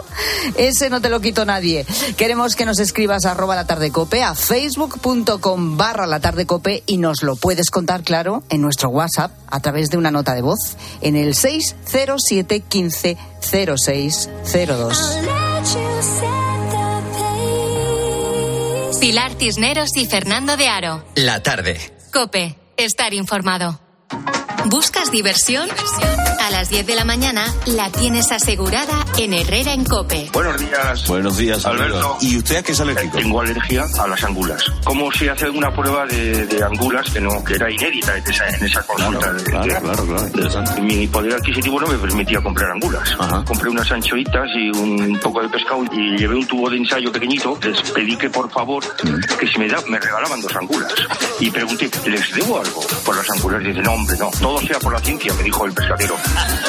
ese no te lo quitó nadie. Queremos que nos escribas a arroba la tarde cope, a facebook.com barra la tarde cope y nos lo puedes contar, claro, en nuestro WhatsApp a través de una nota de voz en el 607 15 0602. Pilar Tisneros y Fernando de Aro. La tarde. Cope, estar informado. ¿Buscas diversión? A las 10 de la mañana la tienes asegurada en Herrera en Cope. Buenos días. Buenos días, Alberto. ¿Y usted a qué es alérgico? Tengo alergia a las angulas. ¿Cómo se hace una prueba de, de angulas que no que era inédita en esa, en esa consulta? de- claro, de- claro, claro, interesante. Mi poder adquisitivo no me permitía comprar angulas. Compré unas anchoitas y un poco de pescado y llevé un tubo de ensayo pequeñito. Les pedí que por favor que si me, da, me regalaban dos angulas. Y pregunté, ¿les debo algo por las angulas? Y dice, no, hombre, no. Todo sea por la ciencia, me dijo el pescadero.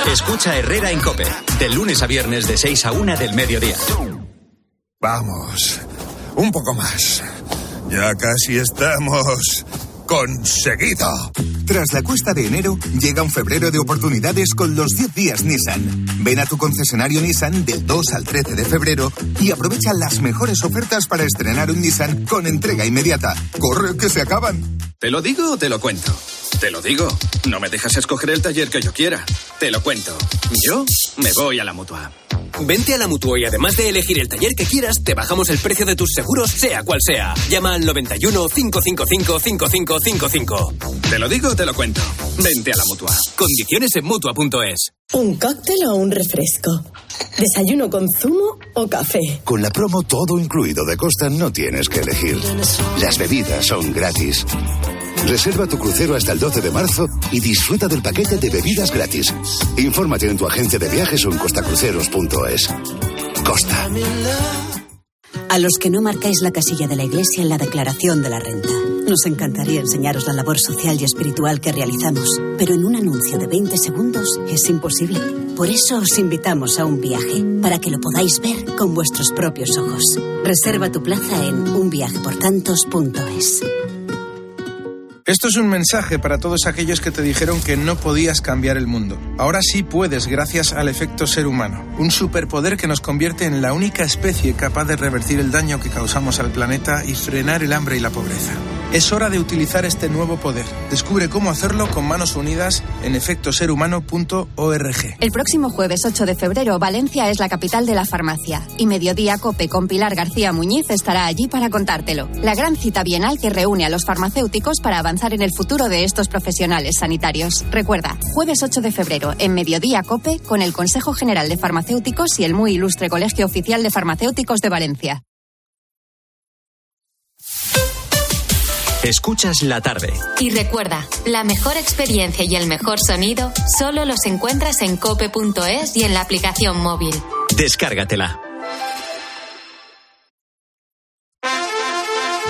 Escucha Herrera en Cope. De lunes a viernes de 6 a 1 del mediodía. Vamos, un poco más. Ya casi estamos conseguido. Tras la cuesta de enero, llega un febrero de oportunidades con los 10 días Nissan. Ven a tu concesionario Nissan del 2 al 13 de febrero y aprovecha las mejores ofertas para estrenar un Nissan con entrega inmediata. ¡Corre, que se acaban! ¿Te lo digo o te lo cuento? Te lo digo. No me dejas escoger el taller que yo quiera. Te lo cuento. Yo me voy a la mutua. Vente a la Mutua y además de elegir el taller que quieras, te bajamos el precio de tus seguros, sea cual sea. Llama al 91 555 5555. Te lo digo te lo cuento. Vente a la mutua. Condiciones en mutua.es. ¿Un cóctel o un refresco? ¿Desayuno con zumo o café? Con la promo todo incluido de Costa no tienes que elegir. Las bebidas son gratis. Reserva tu crucero hasta el 12 de marzo y disfruta del paquete de bebidas gratis. Infórmate en tu agencia de viajes o en costacruceros.es. Costa. A los que no marcáis la casilla de la Iglesia en la declaración de la renta. Nos encantaría enseñaros la labor social y espiritual que realizamos, pero en un anuncio de 20 segundos es imposible. Por eso os invitamos a un viaje, para que lo podáis ver con vuestros propios ojos. Reserva tu plaza en unviajeportantos.es. Esto es un mensaje para todos aquellos que te dijeron que no podías cambiar el mundo. Ahora sí puedes gracias al efecto ser humano, un superpoder que nos convierte en la única especie capaz de revertir el daño que causamos al planeta y frenar el hambre y la pobreza. Es hora de utilizar este nuevo poder. Descubre cómo hacerlo con manos unidas en efectoserhumano.org. El próximo jueves 8 de febrero, Valencia es la capital de la farmacia y Mediodía Cope con Pilar García Muñiz estará allí para contártelo. La gran cita bienal que reúne a los farmacéuticos para avanzar en el futuro de estos profesionales sanitarios. Recuerda, jueves 8 de febrero, en Mediodía Cope, con el Consejo General de Farmacéuticos y el muy ilustre Colegio Oficial de Farmacéuticos de Valencia. Escuchas la tarde. Y recuerda, la mejor experiencia y el mejor sonido solo los encuentras en cope.es y en la aplicación móvil. Descárgatela.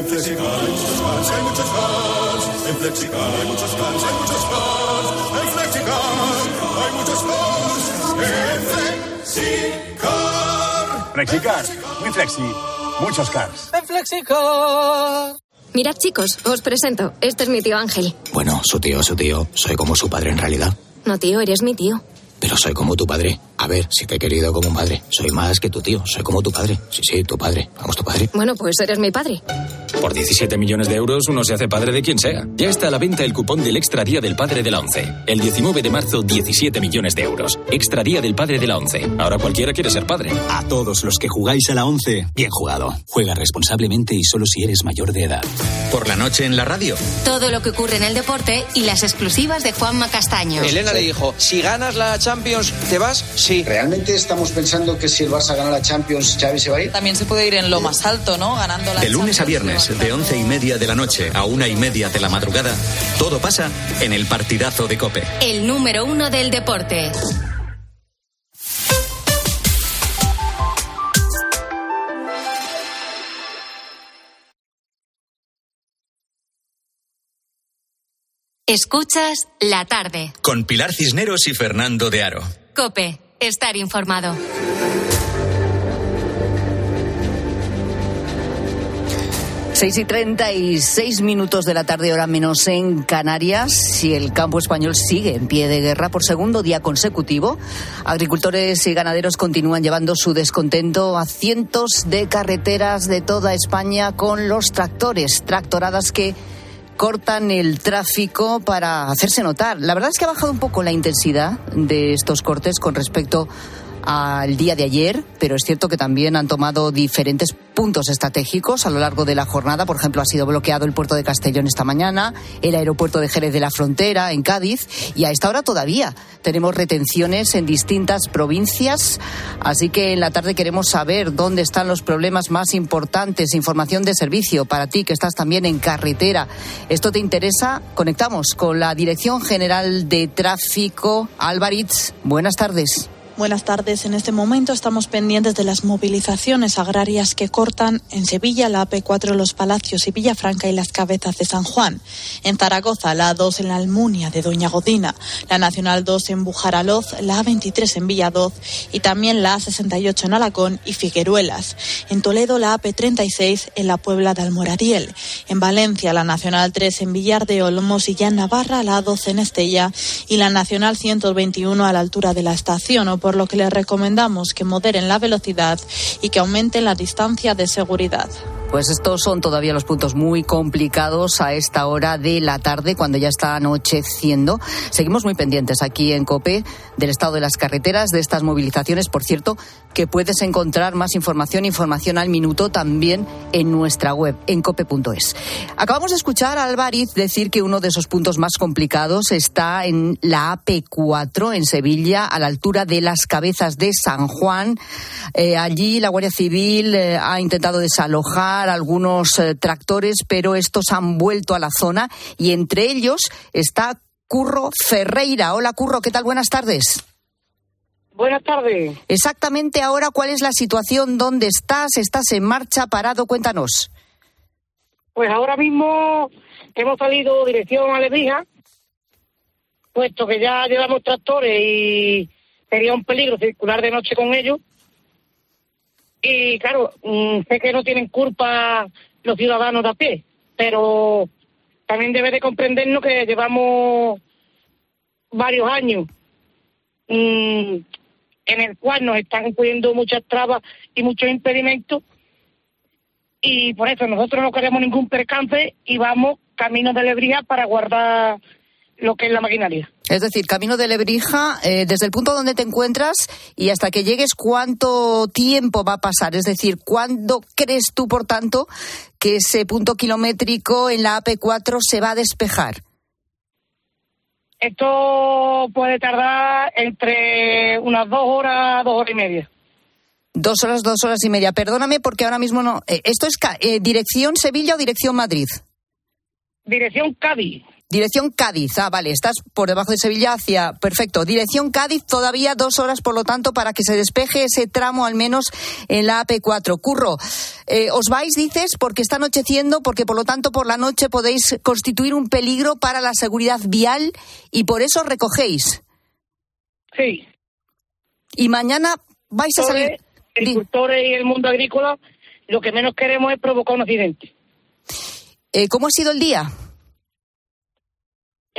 En Flexicar hay muchos más, hay muchos más. En Flexicar hay muchos más, hay muchos más. En Flexicar hay muchos más. En Flexicar. Flexicar, muy flexi, muchos cars. En Flexicar. Mirad chicos, os presento. Este es mi tío Ángel. Bueno, su tío, su tío. Soy como su padre en realidad. No tío, eres mi tío. Pero soy como tu padre. A ver, si te he querido como un padre. Soy más que tu tío. Soy como tu padre. Sí, sí, tu padre. Vamos, tu padre. Bueno, pues eres mi padre. Por 17 millones de euros uno se hace padre de quien sea. Ya está a la venta el cupón del Extra Día del Padre de la ONCE. El 19 de marzo, 17 millones de euros. Extra Día del Padre de la ONCE. Ahora cualquiera quiere ser padre. A todos los que jugáis a la ONCE, bien jugado. Juega responsablemente y solo si eres mayor de edad. Por la noche en la radio. Todo lo que ocurre en el deporte y las exclusivas de Juanma Castaño. Elena le dijo, si ganas la Champions, ¿te vas? Sí. ¿Realmente estamos pensando que si el Barça gana la Champions, Xavi se va a ir? También se puede ir en lo más alto, ¿no? Ganando la De lunes a Champions, de once y media de la noche a una y media de la madrugada, todo pasa en el partidazo de Cope. El número uno del deporte. Escuchas la tarde. Con Pilar Cisneros y Fernando de Aro. Cope, estar informado. Seis y treinta y seis minutos de la tarde, hora menos en Canarias. Si el campo español sigue en pie de guerra por segundo día consecutivo, agricultores y ganaderos continúan llevando su descontento a cientos de carreteras de toda España con los tractores, tractoradas que cortan el tráfico para hacerse notar. La verdad es que ha bajado un poco la intensidad de estos cortes con respecto al día de ayer, pero es cierto que también han tomado diferentes puntos estratégicos a lo largo de la jornada. Por ejemplo, ha sido bloqueado el puerto de Castellón esta mañana, el aeropuerto de Jerez de la Frontera en Cádiz y a esta hora todavía tenemos retenciones en distintas provincias. Así que en la tarde queremos saber dónde están los problemas más importantes. Información de servicio para ti que estás también en carretera. ¿Esto te interesa? Conectamos con la Dirección General de Tráfico. Álvarez, buenas tardes. Buenas tardes. En este momento estamos pendientes de las movilizaciones agrarias que cortan en Sevilla la AP4 Los Palacios y Villafranca y las Cabezas de San Juan. En Zaragoza la A2 en la Almunia de Doña Godina, la Nacional 2 en Bujaraloz, la A23 en Villadoz y también la A68 en Alacón y Figueruelas. En Toledo la AP36 en la Puebla de Almoradiel. En Valencia la Nacional 3 en Villar de Olmos y ya en Navarra la A12 en Estella y la Nacional 121 a la altura de la estación o lo que les recomendamos que moderen la velocidad y que aumenten la distancia de seguridad. Pues estos son todavía los puntos muy complicados a esta hora de la tarde, cuando ya está anocheciendo. Seguimos muy pendientes aquí en COPE del estado de las carreteras, de estas movilizaciones. Por cierto, que puedes encontrar más información, información al minuto también en nuestra web, en cope.es. Acabamos de escuchar a Álvarez decir que uno de esos puntos más complicados está en la AP4 en Sevilla, a la altura de las cabezas de San Juan. Eh, allí la Guardia Civil eh, ha intentado desalojar algunos eh, tractores, pero estos han vuelto a la zona y entre ellos está Curro Ferreira. Hola Curro, ¿qué tal? Buenas tardes. Buenas tardes. Exactamente ahora, ¿cuál es la situación? ¿Dónde estás? ¿Estás en marcha, parado? Cuéntanos. Pues ahora mismo hemos salido dirección a Lebrija, puesto que ya llevamos tractores y sería un peligro circular de noche con ellos. Y claro, mm, sé que no tienen culpa los ciudadanos de a pie, pero también debe de comprendernos que llevamos varios años mm, en el cual nos están poniendo muchas trabas y muchos impedimentos y por eso nosotros no queremos ningún percance y vamos camino de Lebrija para guardar lo que es la maquinaria. Es decir, camino de Lebrija, eh, desde el punto donde te encuentras y hasta que llegues, ¿cuánto tiempo va a pasar? Es decir, ¿cuándo crees tú, por tanto, que ese punto kilométrico en la AP4 se va a despejar? Esto puede tardar entre unas dos horas, dos horas y media. Dos horas, dos horas y media. Perdóname porque ahora mismo no. eh, ¿Esto es eh, dirección Sevilla o dirección Madrid? Dirección Cádiz. Dirección Cádiz. Ah, vale, estás por debajo de Sevilla hacia. Perfecto. Dirección Cádiz, todavía dos horas, por lo tanto, para que se despeje ese tramo al menos en la AP4. Curro, eh, os vais, dices, porque está anocheciendo, porque por lo tanto por la noche podéis constituir un peligro para la seguridad vial y por eso recogéis. Sí. Y mañana vais a salir. Agricultores y el mundo agrícola, lo que menos queremos es provocar un accidente. Eh, ¿Cómo ha sido el día?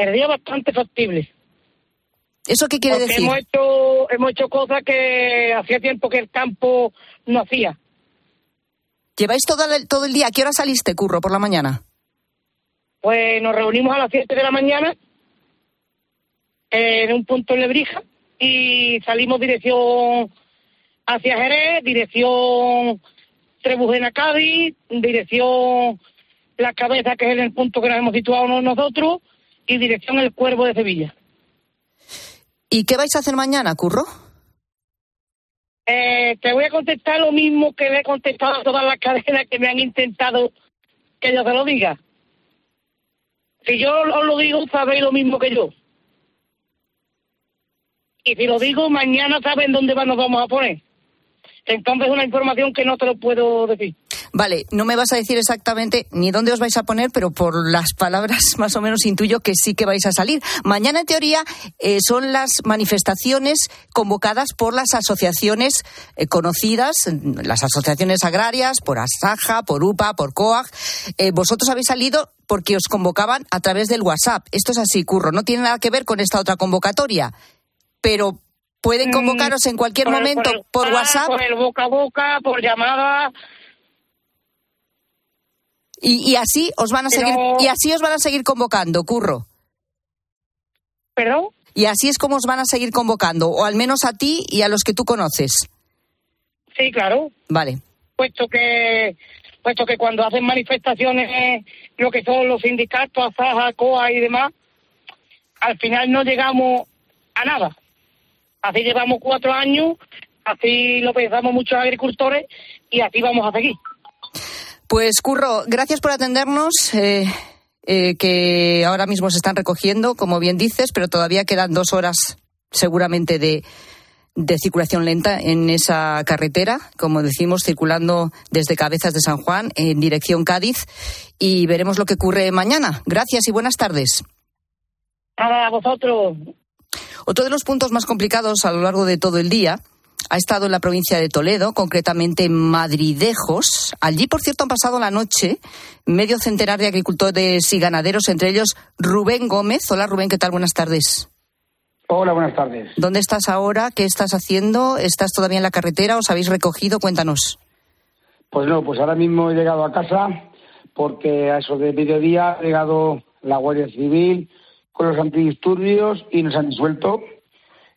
Día bastante factible. ¿Eso qué quiere Porque decir? hemos hecho, hemos hecho cosas que hacía tiempo que el campo no hacía. ¿Lleváis todo el, todo el día? ¿A qué hora saliste, Curro, por la mañana? Pues nos reunimos a las 7 de la mañana en un punto en Lebrija y salimos dirección hacia Jerez, dirección Trebujena Cádiz, dirección La Cabeza, que es el punto que nos hemos situado nosotros, y dirección El Cuervo de Sevilla. ¿Y qué vais a hacer mañana, Curro? Eh, te voy a contestar lo mismo que le he contestado a todas las cadenas que me han intentado que yo te lo diga. Si yo os lo digo, sabéis lo mismo que yo. Y si lo digo, mañana saben dónde nos vamos a poner. Entonces es una información que no te lo puedo decir. Vale, no me vas a decir exactamente ni dónde os vais a poner, pero por las palabras [LAUGHS] más o menos intuyo que sí que vais a salir. Mañana, en teoría, eh, son las manifestaciones convocadas por las asociaciones eh, conocidas, mm, las asociaciones agrarias, por Asaja, por UPA, por COAG. Eh, vosotros habéis salido porque os convocaban a través del WhatsApp. Esto es así, Curro, no tiene nada que ver con esta otra convocatoria, pero pueden convocaros en cualquier Por momento por, el por WhatsApp, WhatsApp. Por el boca a boca, por llamada. Y, y así os van a Pero- seguir y así os van a seguir convocando, curro. ¿Perdón? Y así es como os van a seguir convocando, o al menos a ti y a los que tú conoces. Sí, claro. Vale. puesto que puesto que cuando hacen manifestaciones lo que son los sindicatos, ASAJA, COA y demás, al final no llegamos a nada. Así llevamos cuatro años, así lo pensamos muchos agricultores y así vamos a seguir. Pues Curro, gracias por atendernos. eh, eh, que ahora mismo se están recogiendo, como bien dices, pero todavía quedan dos horas seguramente de, de circulación lenta en esa carretera, como decimos, circulando desde Cabezas de San Juan en dirección Cádiz y veremos lo que ocurre mañana. Gracias y buenas tardes. Nada, a vosotros. Otro de los puntos más complicados a lo largo de todo el día ha estado en la provincia de Toledo, concretamente en Madridejos. Allí, por cierto, han pasado la noche medio centenar de agricultores y ganaderos, entre ellos Rubén Gómez. Hola Rubén, ¿qué tal? Buenas tardes. Hola, buenas tardes. ¿Dónde estás ahora? ¿Qué estás haciendo? ¿Estás todavía en la carretera? ¿Os habéis recogido? Cuéntanos. Pues no, pues ahora mismo he llegado a casa porque a eso de mediodía ha llegado la Guardia Civil con los antidisturbios y nos han disuelto.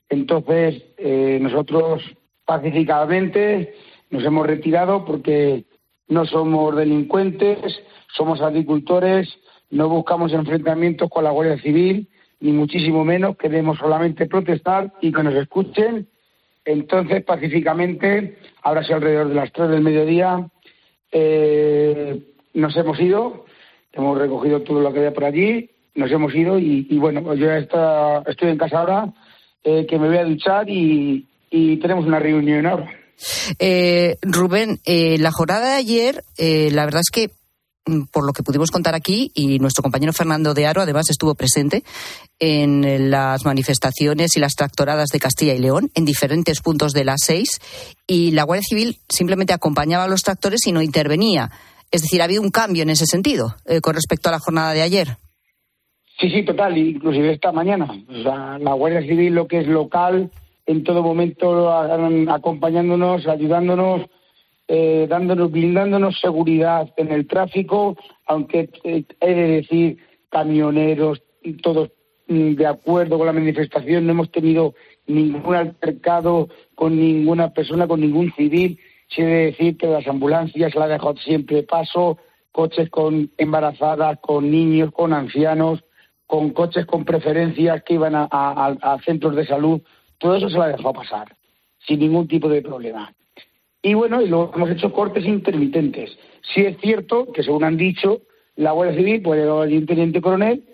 Entonces, eh, nosotros pacíficamente nos hemos retirado porque no somos delincuentes, somos agricultores, no buscamos enfrentamientos con la Guardia Civil, ni muchísimo menos, queremos solamente protestar y que nos escuchen. Entonces, pacíficamente, ahora sí alrededor de las 3 del mediodía, eh, nos hemos ido, hemos recogido todo lo que había por allí, nos hemos ido y, y bueno, yo ya está- estoy en casa ahora, eh, que me voy a duchar y, y tenemos una reunión ahora. Eh, Rubén, eh, la jornada de ayer, eh, la verdad es que mm, por lo que pudimos contar aquí, y nuestro compañero Fernando de Aro además estuvo presente en eh, las manifestaciones y las tractoradas de Castilla y León en diferentes puntos de las seis, y la Guardia Civil simplemente acompañaba a los tractores y no intervenía. Es decir, ha habido un cambio en ese sentido eh, con respecto a la jornada de ayer. Sí, sí, total, inclusive esta mañana. O sea, la Guardia Civil, lo que es local, en todo momento acompañándonos, ayudándonos, eh, dándonos, blindándonos seguridad en el tráfico, aunque eh, he de decir, camioneros, todos mm, de acuerdo con la manifestación, no hemos tenido ningún altercado con ninguna persona, con ningún civil. Se debe decir que las ambulancias la han dejado siempre paso, coches con embarazadas, con niños, con ancianos, con coches con preferencias que iban a centros de salud. Todo eso se la ha dejado pasar, sin ningún tipo de problema. Y bueno, y luego hemos hecho cortes intermitentes. Sí es cierto que, según han dicho, la Guardia Civil puede llegar allí un teniente coronel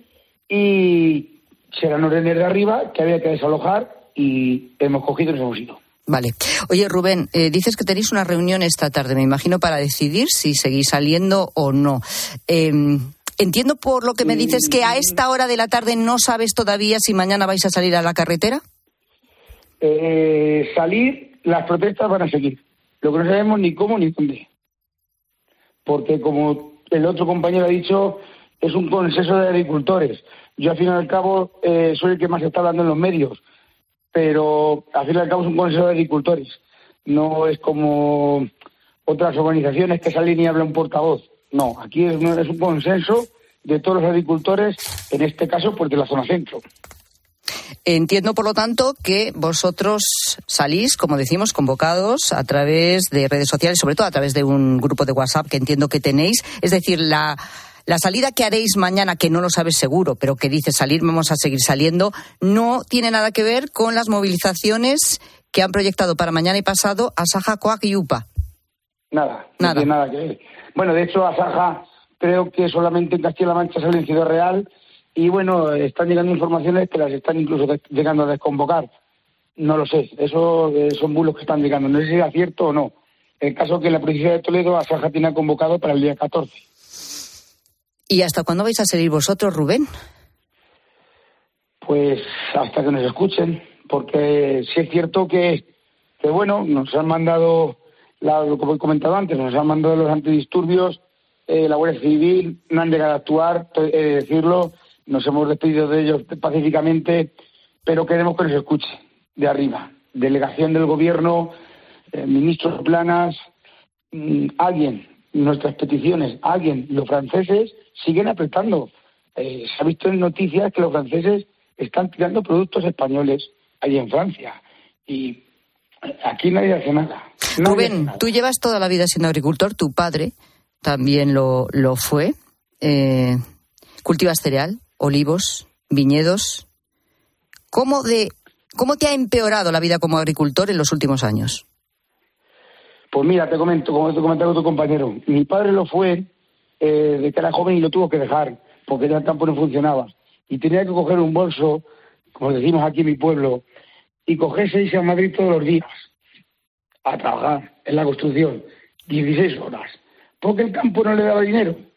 y serán órdenes de arriba que había que desalojar y hemos cogido y nos hemos ido. Vale. Oye, Rubén, eh, dices que tenéis una reunión esta tarde, me imagino, para decidir si seguís saliendo o no. Eh, entiendo por lo que me dices que a esta hora de la tarde no sabes todavía si mañana vais a salir a la carretera. Eh, salir, las protestas van a seguir. Lo que no sabemos ni cómo ni dónde. Porque como el otro compañero ha dicho, es un consenso de agricultores. Yo al fin y al cabo eh, soy el que más está hablando en los medios, pero al fin y al cabo es un consenso de agricultores. No es como otras organizaciones que salen y hablan un portavoz. No, aquí es, un- consenso de todos los agricultores, en este caso de la zona centro. Entiendo, por lo tanto, que vosotros salís, como decimos, convocados a través de redes sociales, sobre todo a través de un grupo de WhatsApp que entiendo que tenéis. Es decir, la, la salida que haréis mañana, que no lo sabes seguro, pero que dice salir, vamos a seguir saliendo, no tiene nada que ver con las movilizaciones que han proyectado para mañana y pasado a Saja, Coac y Upa. Nada, no tiene nada que ver. Bueno, de hecho, a Saja creo que solamente en Castilla-La Mancha sale en Ciudad Real y bueno, están llegando informaciones que las están incluso llegando a desconvocar. No lo sé, eso eh, son bulos que están llegando. No sé si es cierto o no. El caso que la provincia de Toledo a Saja tiene convocado para el día 14. ¿Y hasta cuándo vais a salir vosotros, Rubén? Pues hasta que nos escuchen, porque sí es cierto que, que bueno, nos han mandado, la- lo que he comentado antes, nos han mandado los antidisturbios, eh, la Guardia Civil, no han llegado a actuar, he de decirlo, nos hemos despedido de ellos pacíficamente, pero queremos que nos escuche de arriba, delegación del gobierno, eh, ministros planas, mm, alguien, nuestras peticiones, alguien, los franceses siguen apretando. Eh, se ha visto en noticias que los franceses están tirando productos españoles ahí en Francia y eh, aquí nadie hace nada. Nadie hace Rubén, nada. tú llevas toda la vida siendo agricultor, tu padre también lo, lo fue. Eh, cultivas cereal, olivos, viñedos. ¿Cómo, de, ¿Cómo te ha empeorado la vida como agricultor en los últimos años? Pues mira, te comento, como te comentaba tu compañero, mi padre lo fue eh, de que era joven y lo tuvo que dejar, porque ya el campo no funcionaba. Y tenía que coger un bolso, como decimos aquí en mi pueblo, y cogerse y irse a Madrid todos los días a trabajar en la construcción, 16 horas, porque el campo no le daba dinero.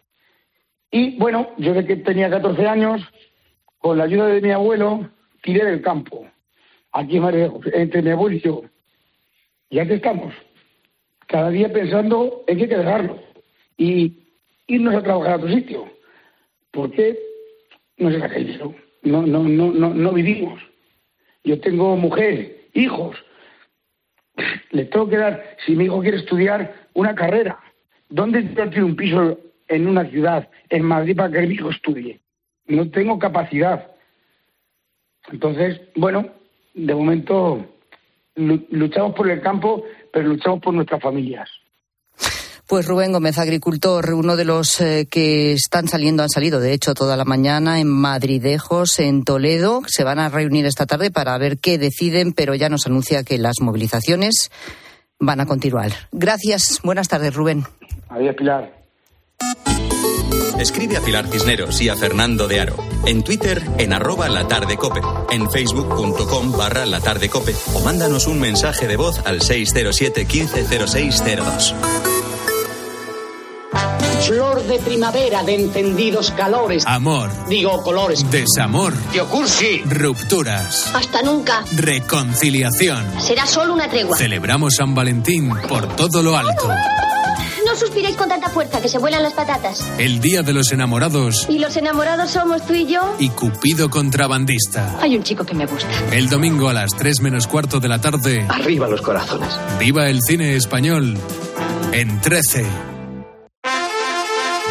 Y bueno, yo de que tenía 14 años, con la ayuda de mi abuelo, tiré del campo, aquí en Marejos, entre mi abuelo y yo. Y aquí estamos cada día pensando en hay que dejarlo y irnos a trabajar a otro sitio. Porque no se saca dinero, no, no, no, no, no vivimos. Yo tengo mujer, hijos. Les tengo que dar, si mi hijo quiere estudiar, una carrera. ¿Dónde invertir un piso en una ciudad, en Madrid, para que mi hijo estudie? No tengo capacidad. Entonces, bueno, de momento lu- luchamos por el campo, pero luchamos por nuestras familias. Pues Rubén Gómez, agricultor, uno de los eh, que están saliendo, han salido de hecho toda la mañana en Madridejos, en Toledo. Se van a reunir esta tarde para ver qué deciden, pero ya nos anuncia que las movilizaciones van a continuar. Gracias. Buenas tardes, Rubén. Adiós, Pilar. Escribe a Pilar Cisneros y a Fernando de Aro. En Twitter, en arroba latardecope. En facebook.com barra latardecope. O mándanos un mensaje de voz al 607 150602. Flor de primavera de encendidos calores. Amor. Digo, colores. Desamor. Cursi. Rupturas. Hasta nunca. Reconciliación. Será solo una tregua. Celebramos San Valentín por todo lo alto. No suspiréis con tanta fuerza que se vuelan las patatas. El Día de los Enamorados Y los enamorados somos tú y yo. y Cupido contrabandista. Hay un chico que me gusta. El domingo a las 3 menos cuarto de la tarde. Arriba los corazones. Viva el cine español en 13.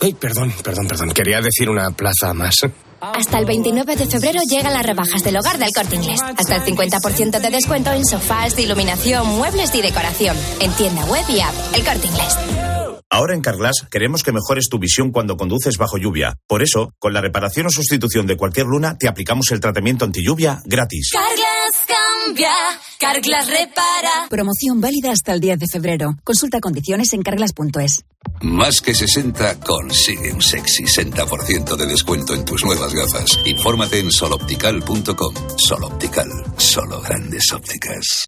Ay, perdón, perdón, perdón. Quería decir una plaza más. Hasta el 29 de febrero llegan las rebajas del hogar del corte inglés. Hasta el 50% de descuento en sofás, iluminación, muebles y decoración. En tienda web y app. El corte inglés. Ahora en Carglass queremos que mejores tu visión cuando conduces bajo lluvia. Por eso, con la reparación o sustitución de cualquier luna, te aplicamos el tratamiento anti lluvia gratis. Carglass cambia, Carglass repara. Promoción válida hasta el 10 de febrero. Consulta condiciones en carglass.es. Más que 60 consigue un sexy 60% de descuento en tus nuevas gafas. Infórmate en soloptical.com. Soloptical, solo grandes ópticas.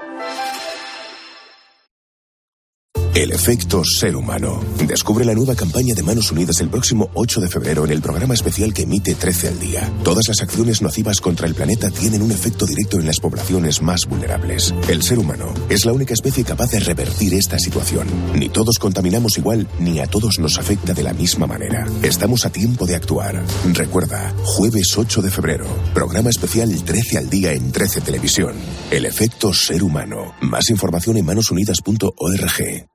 El efecto ser humano. Descubre la nueva campaña de Manos Unidas el próximo 8 de febrero en el programa especial que emite 13 al día. Todas las acciones nocivas contra el planeta tienen un efecto directo en las poblaciones más vulnerables. El ser humano es la única especie capaz de revertir esta situación. Ni todos contaminamos igual, ni a todos nos afecta de la misma manera. Estamos a tiempo de actuar. Recuerda, jueves 8 de febrero, programa especial 13 al día en 13 Televisión. El efecto ser humano. Más información en manosunidas.org.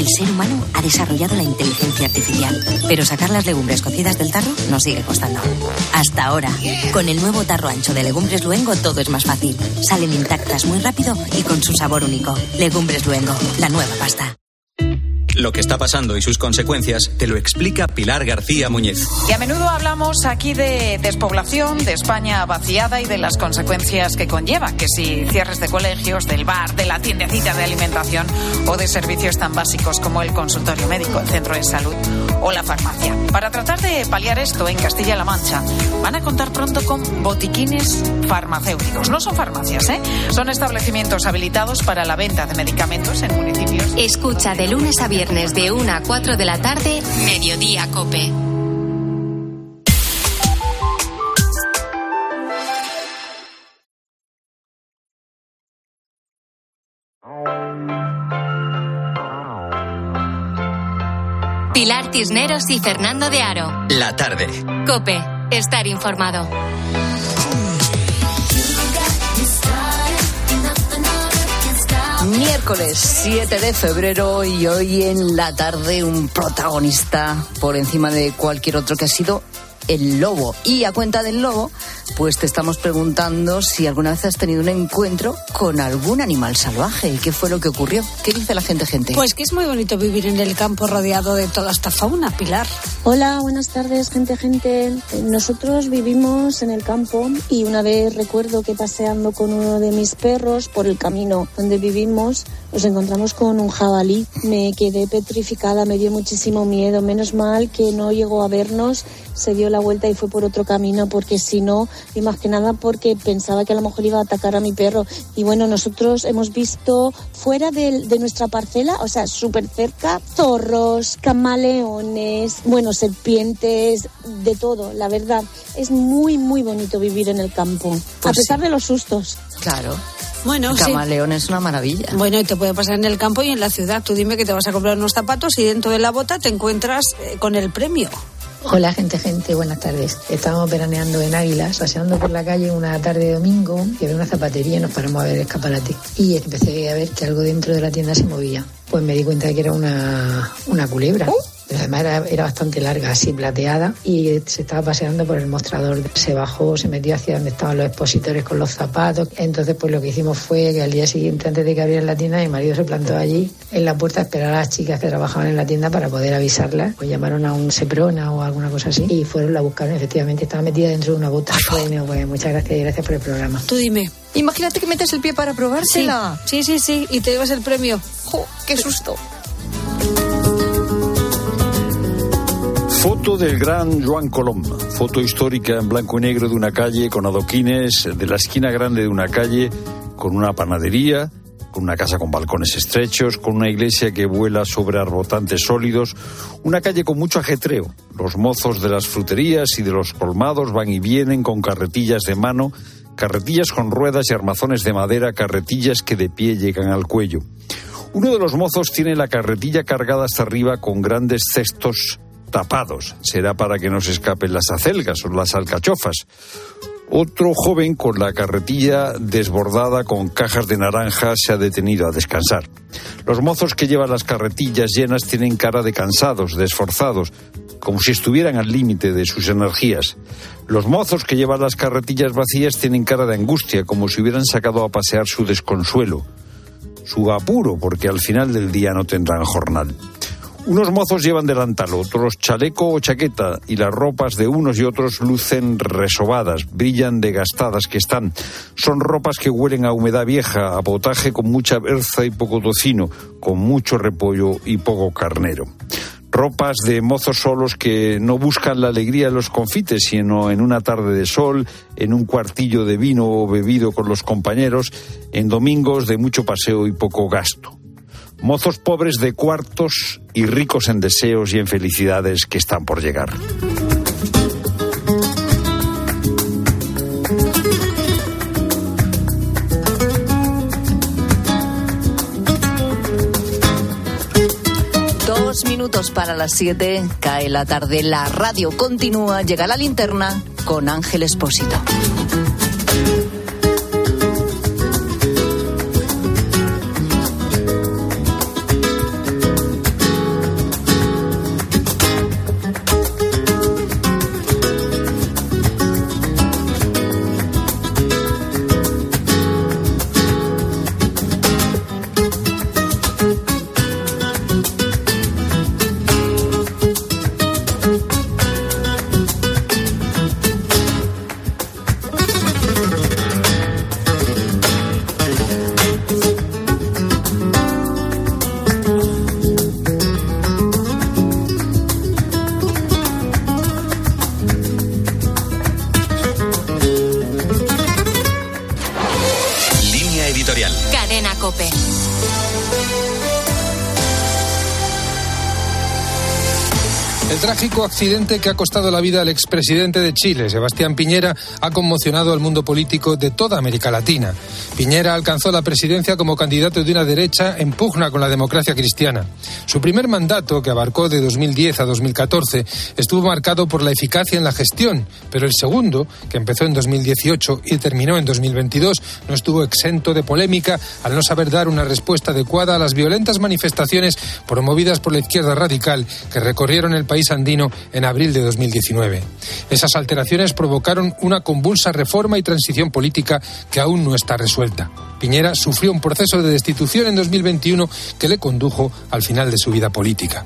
El ser humano ha desarrollado la inteligencia artificial, pero sacar las legumbres cocidas del tarro nos sigue costando. Hasta ahora, con el nuevo tarro ancho de Legumbres Luengo todo es más fácil. Salen intactas muy rápido y con su sabor único. Legumbres Luengo, la nueva pasta. Lo que está pasando y sus consecuencias te lo explica Pilar García Muñez. Y a menudo hablamos aquí de despoblación, de España vaciada y de las consecuencias que conlleva, que si cierres de colegios, del bar, de la tiendecita de alimentación o de servicios tan básicos como el consultorio médico, el centro de salud o la farmacia. Para tratar de paliar esto en Castilla-La Mancha, van a contar pronto con botiquines farmacéuticos. No son farmacias, ¿eh? Son establecimientos habilitados para la venta de medicamentos en municipios. Escucha de lunes a viernes de 1 a 4 de la tarde, Mediodía Cope. Pilar Tisneros y Fernando de Aro. La tarde. Cope, estar informado. Miércoles 7 de febrero y hoy en la tarde un protagonista por encima de cualquier otro que ha sido el lobo. Y a cuenta del lobo, pues te estamos preguntando si alguna vez has tenido un encuentro con algún animal salvaje y qué fue lo que ocurrió. ¿Qué dice la gente, gente? Pues que es muy bonito vivir en el campo rodeado de toda esta fauna, Pilar. Hola, buenas tardes, gente, gente. Nosotros vivimos en el campo y una vez recuerdo que paseando con uno de mis perros por el camino donde vivimos, nos encontramos con un jabalí. Me quedé petrificada, me dio muchísimo miedo. Menos mal que no llegó a vernos, se dio la vuelta y fue por otro camino porque si no y más que nada porque pensaba que a lo mejor iba a atacar a mi perro. Y bueno, nosotros hemos visto fuera de, de nuestra parcela, o sea, súper cerca, zorros, camaleones, bueno, serpientes, de todo, la verdad. Es muy, muy bonito vivir en el campo, a Pues pesar de los sustos. Claro. Bueno, El sí. camaleón es una maravilla. Bueno, y te puede pasar en el campo y en la ciudad. Tú dime que te vas a comprar unos zapatos y dentro de la bota te encuentras eh, con el premio. Hola gente, gente, buenas tardes. Estábamos veraneando en Águilas, paseando por la calle una tarde de domingo y había una zapatería y nos paramos a ver el escaparate. Y empecé a ver que algo dentro de la tienda se movía. Pues me di cuenta de que era una, una culebra. Además era, era bastante larga, así plateada, y se estaba paseando por el mostrador. Se bajó, se metió hacia donde estaban los expositores con los zapatos. Entonces, pues lo que hicimos fue que al día siguiente, antes de que abrieran la tienda, mi marido se plantó allí en la puerta a esperar a las chicas que trabajaban en la tienda para poder avisarlas. Pues llamaron a un Seprona o alguna cosa así y fueron, la buscaron. Efectivamente, estaba metida dentro de una bota. [LAUGHS] Bueno, pues muchas gracias y gracias por el programa. Tú dime. Imagínate que metes el pie para probársela. Sí, sí, sí, y te llevas el premio. ¡Jo, qué susto! Foto del gran Joan Colom, foto histórica en blanco y negro de una calle con adoquines, de la esquina grande de una calle, con una panadería, con una casa con balcones estrechos, con una iglesia que vuela sobre arbotantes sólidos, una calle con mucho ajetreo. Los mozos de las fruterías y de los colmados van y vienen con carretillas de mano, carretillas con ruedas y armazones de madera, carretillas que de pie llegan al cuello. Uno de los mozos tiene la carretilla cargada hasta arriba con grandes cestos tapados. Será para que no se escapen las acelgas o las alcachofas. Otro joven con la carretilla desbordada con cajas de naranja se ha detenido a descansar. Los mozos que llevan las carretillas llenas tienen cara de cansados, de esforzados, como si estuvieran al límite de sus energías. Los mozos que llevan las carretillas vacías tienen cara de angustia, como si hubieran sacado a pasear su desconsuelo, su apuro, porque al final del día no tendrán jornal. Unos mozos llevan delantal, otros chaleco o chaqueta, y las ropas de unos y otros lucen resobadas, brillan de gastadas que están. Son ropas que huelen a humedad vieja, a potaje con mucha berza y poco tocino, con mucho repollo y poco carnero. Ropas de mozos solos que no buscan la alegría de los confites, sino en una tarde de sol, en un cuartillo de vino bebido con los compañeros, en domingos de mucho paseo y poco gasto mozos pobres de cuartos y ricos en deseos y en felicidades que están por llegar. Dos minutos para las siete, cae la tarde, la radio continúa, llega la linterna con Ángel Espósito. Trágico accidente que ha costado la vida al expresidente de Chile, Sebastián Piñera, ha conmocionado al mundo político de toda América Latina. Piñera alcanzó la presidencia como candidato de una derecha en pugna con la democracia cristiana. Su primer mandato, que abarcó de 2010 a 2014, estuvo marcado por la eficacia en la gestión, pero el segundo, que empezó en 2018 y terminó en 2022, no estuvo exento de polémica al no saber dar una respuesta adecuada a las violentas manifestaciones promovidas por la izquierda radical que recorrieron el país andino en abril de 2019. Esas alteraciones provocaron una convulsa reforma y transición política que aún no está resuelta. Piñera sufrió un proceso de destitución en 2021 que le condujo al final de su vida política.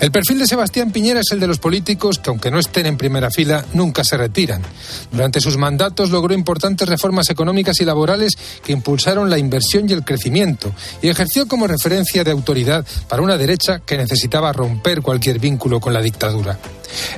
El perfil de Sebastián Piñera es el de los políticos que, aunque no estén en primera fila, nunca se retiran. Durante sus mandatos logró importantes reformas económicas y laborales que impulsaron la inversión y el crecimiento y ejerció como referencia de autoridad para una derecha que necesitaba romper cualquier vínculo con la dictadura.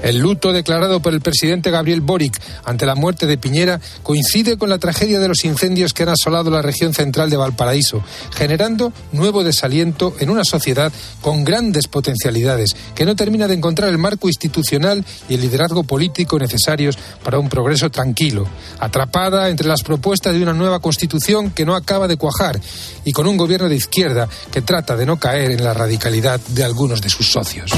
El luto declarado por el presidente Gabriel Boric ante la muerte de Piñera coincide con la tragedia de los incendios que han asolado la región central de Valparaíso, generando nuevo desaliento en una sociedad con grandes potencialidades que no termina de encontrar el marco institucional y el liderazgo político necesarios para un progreso tranquilo, atrapada entre las propuestas de una nueva constitución que no acaba de cuajar y con un gobierno de izquierda que trata de no caer en la radicalidad de algunos de sus socios.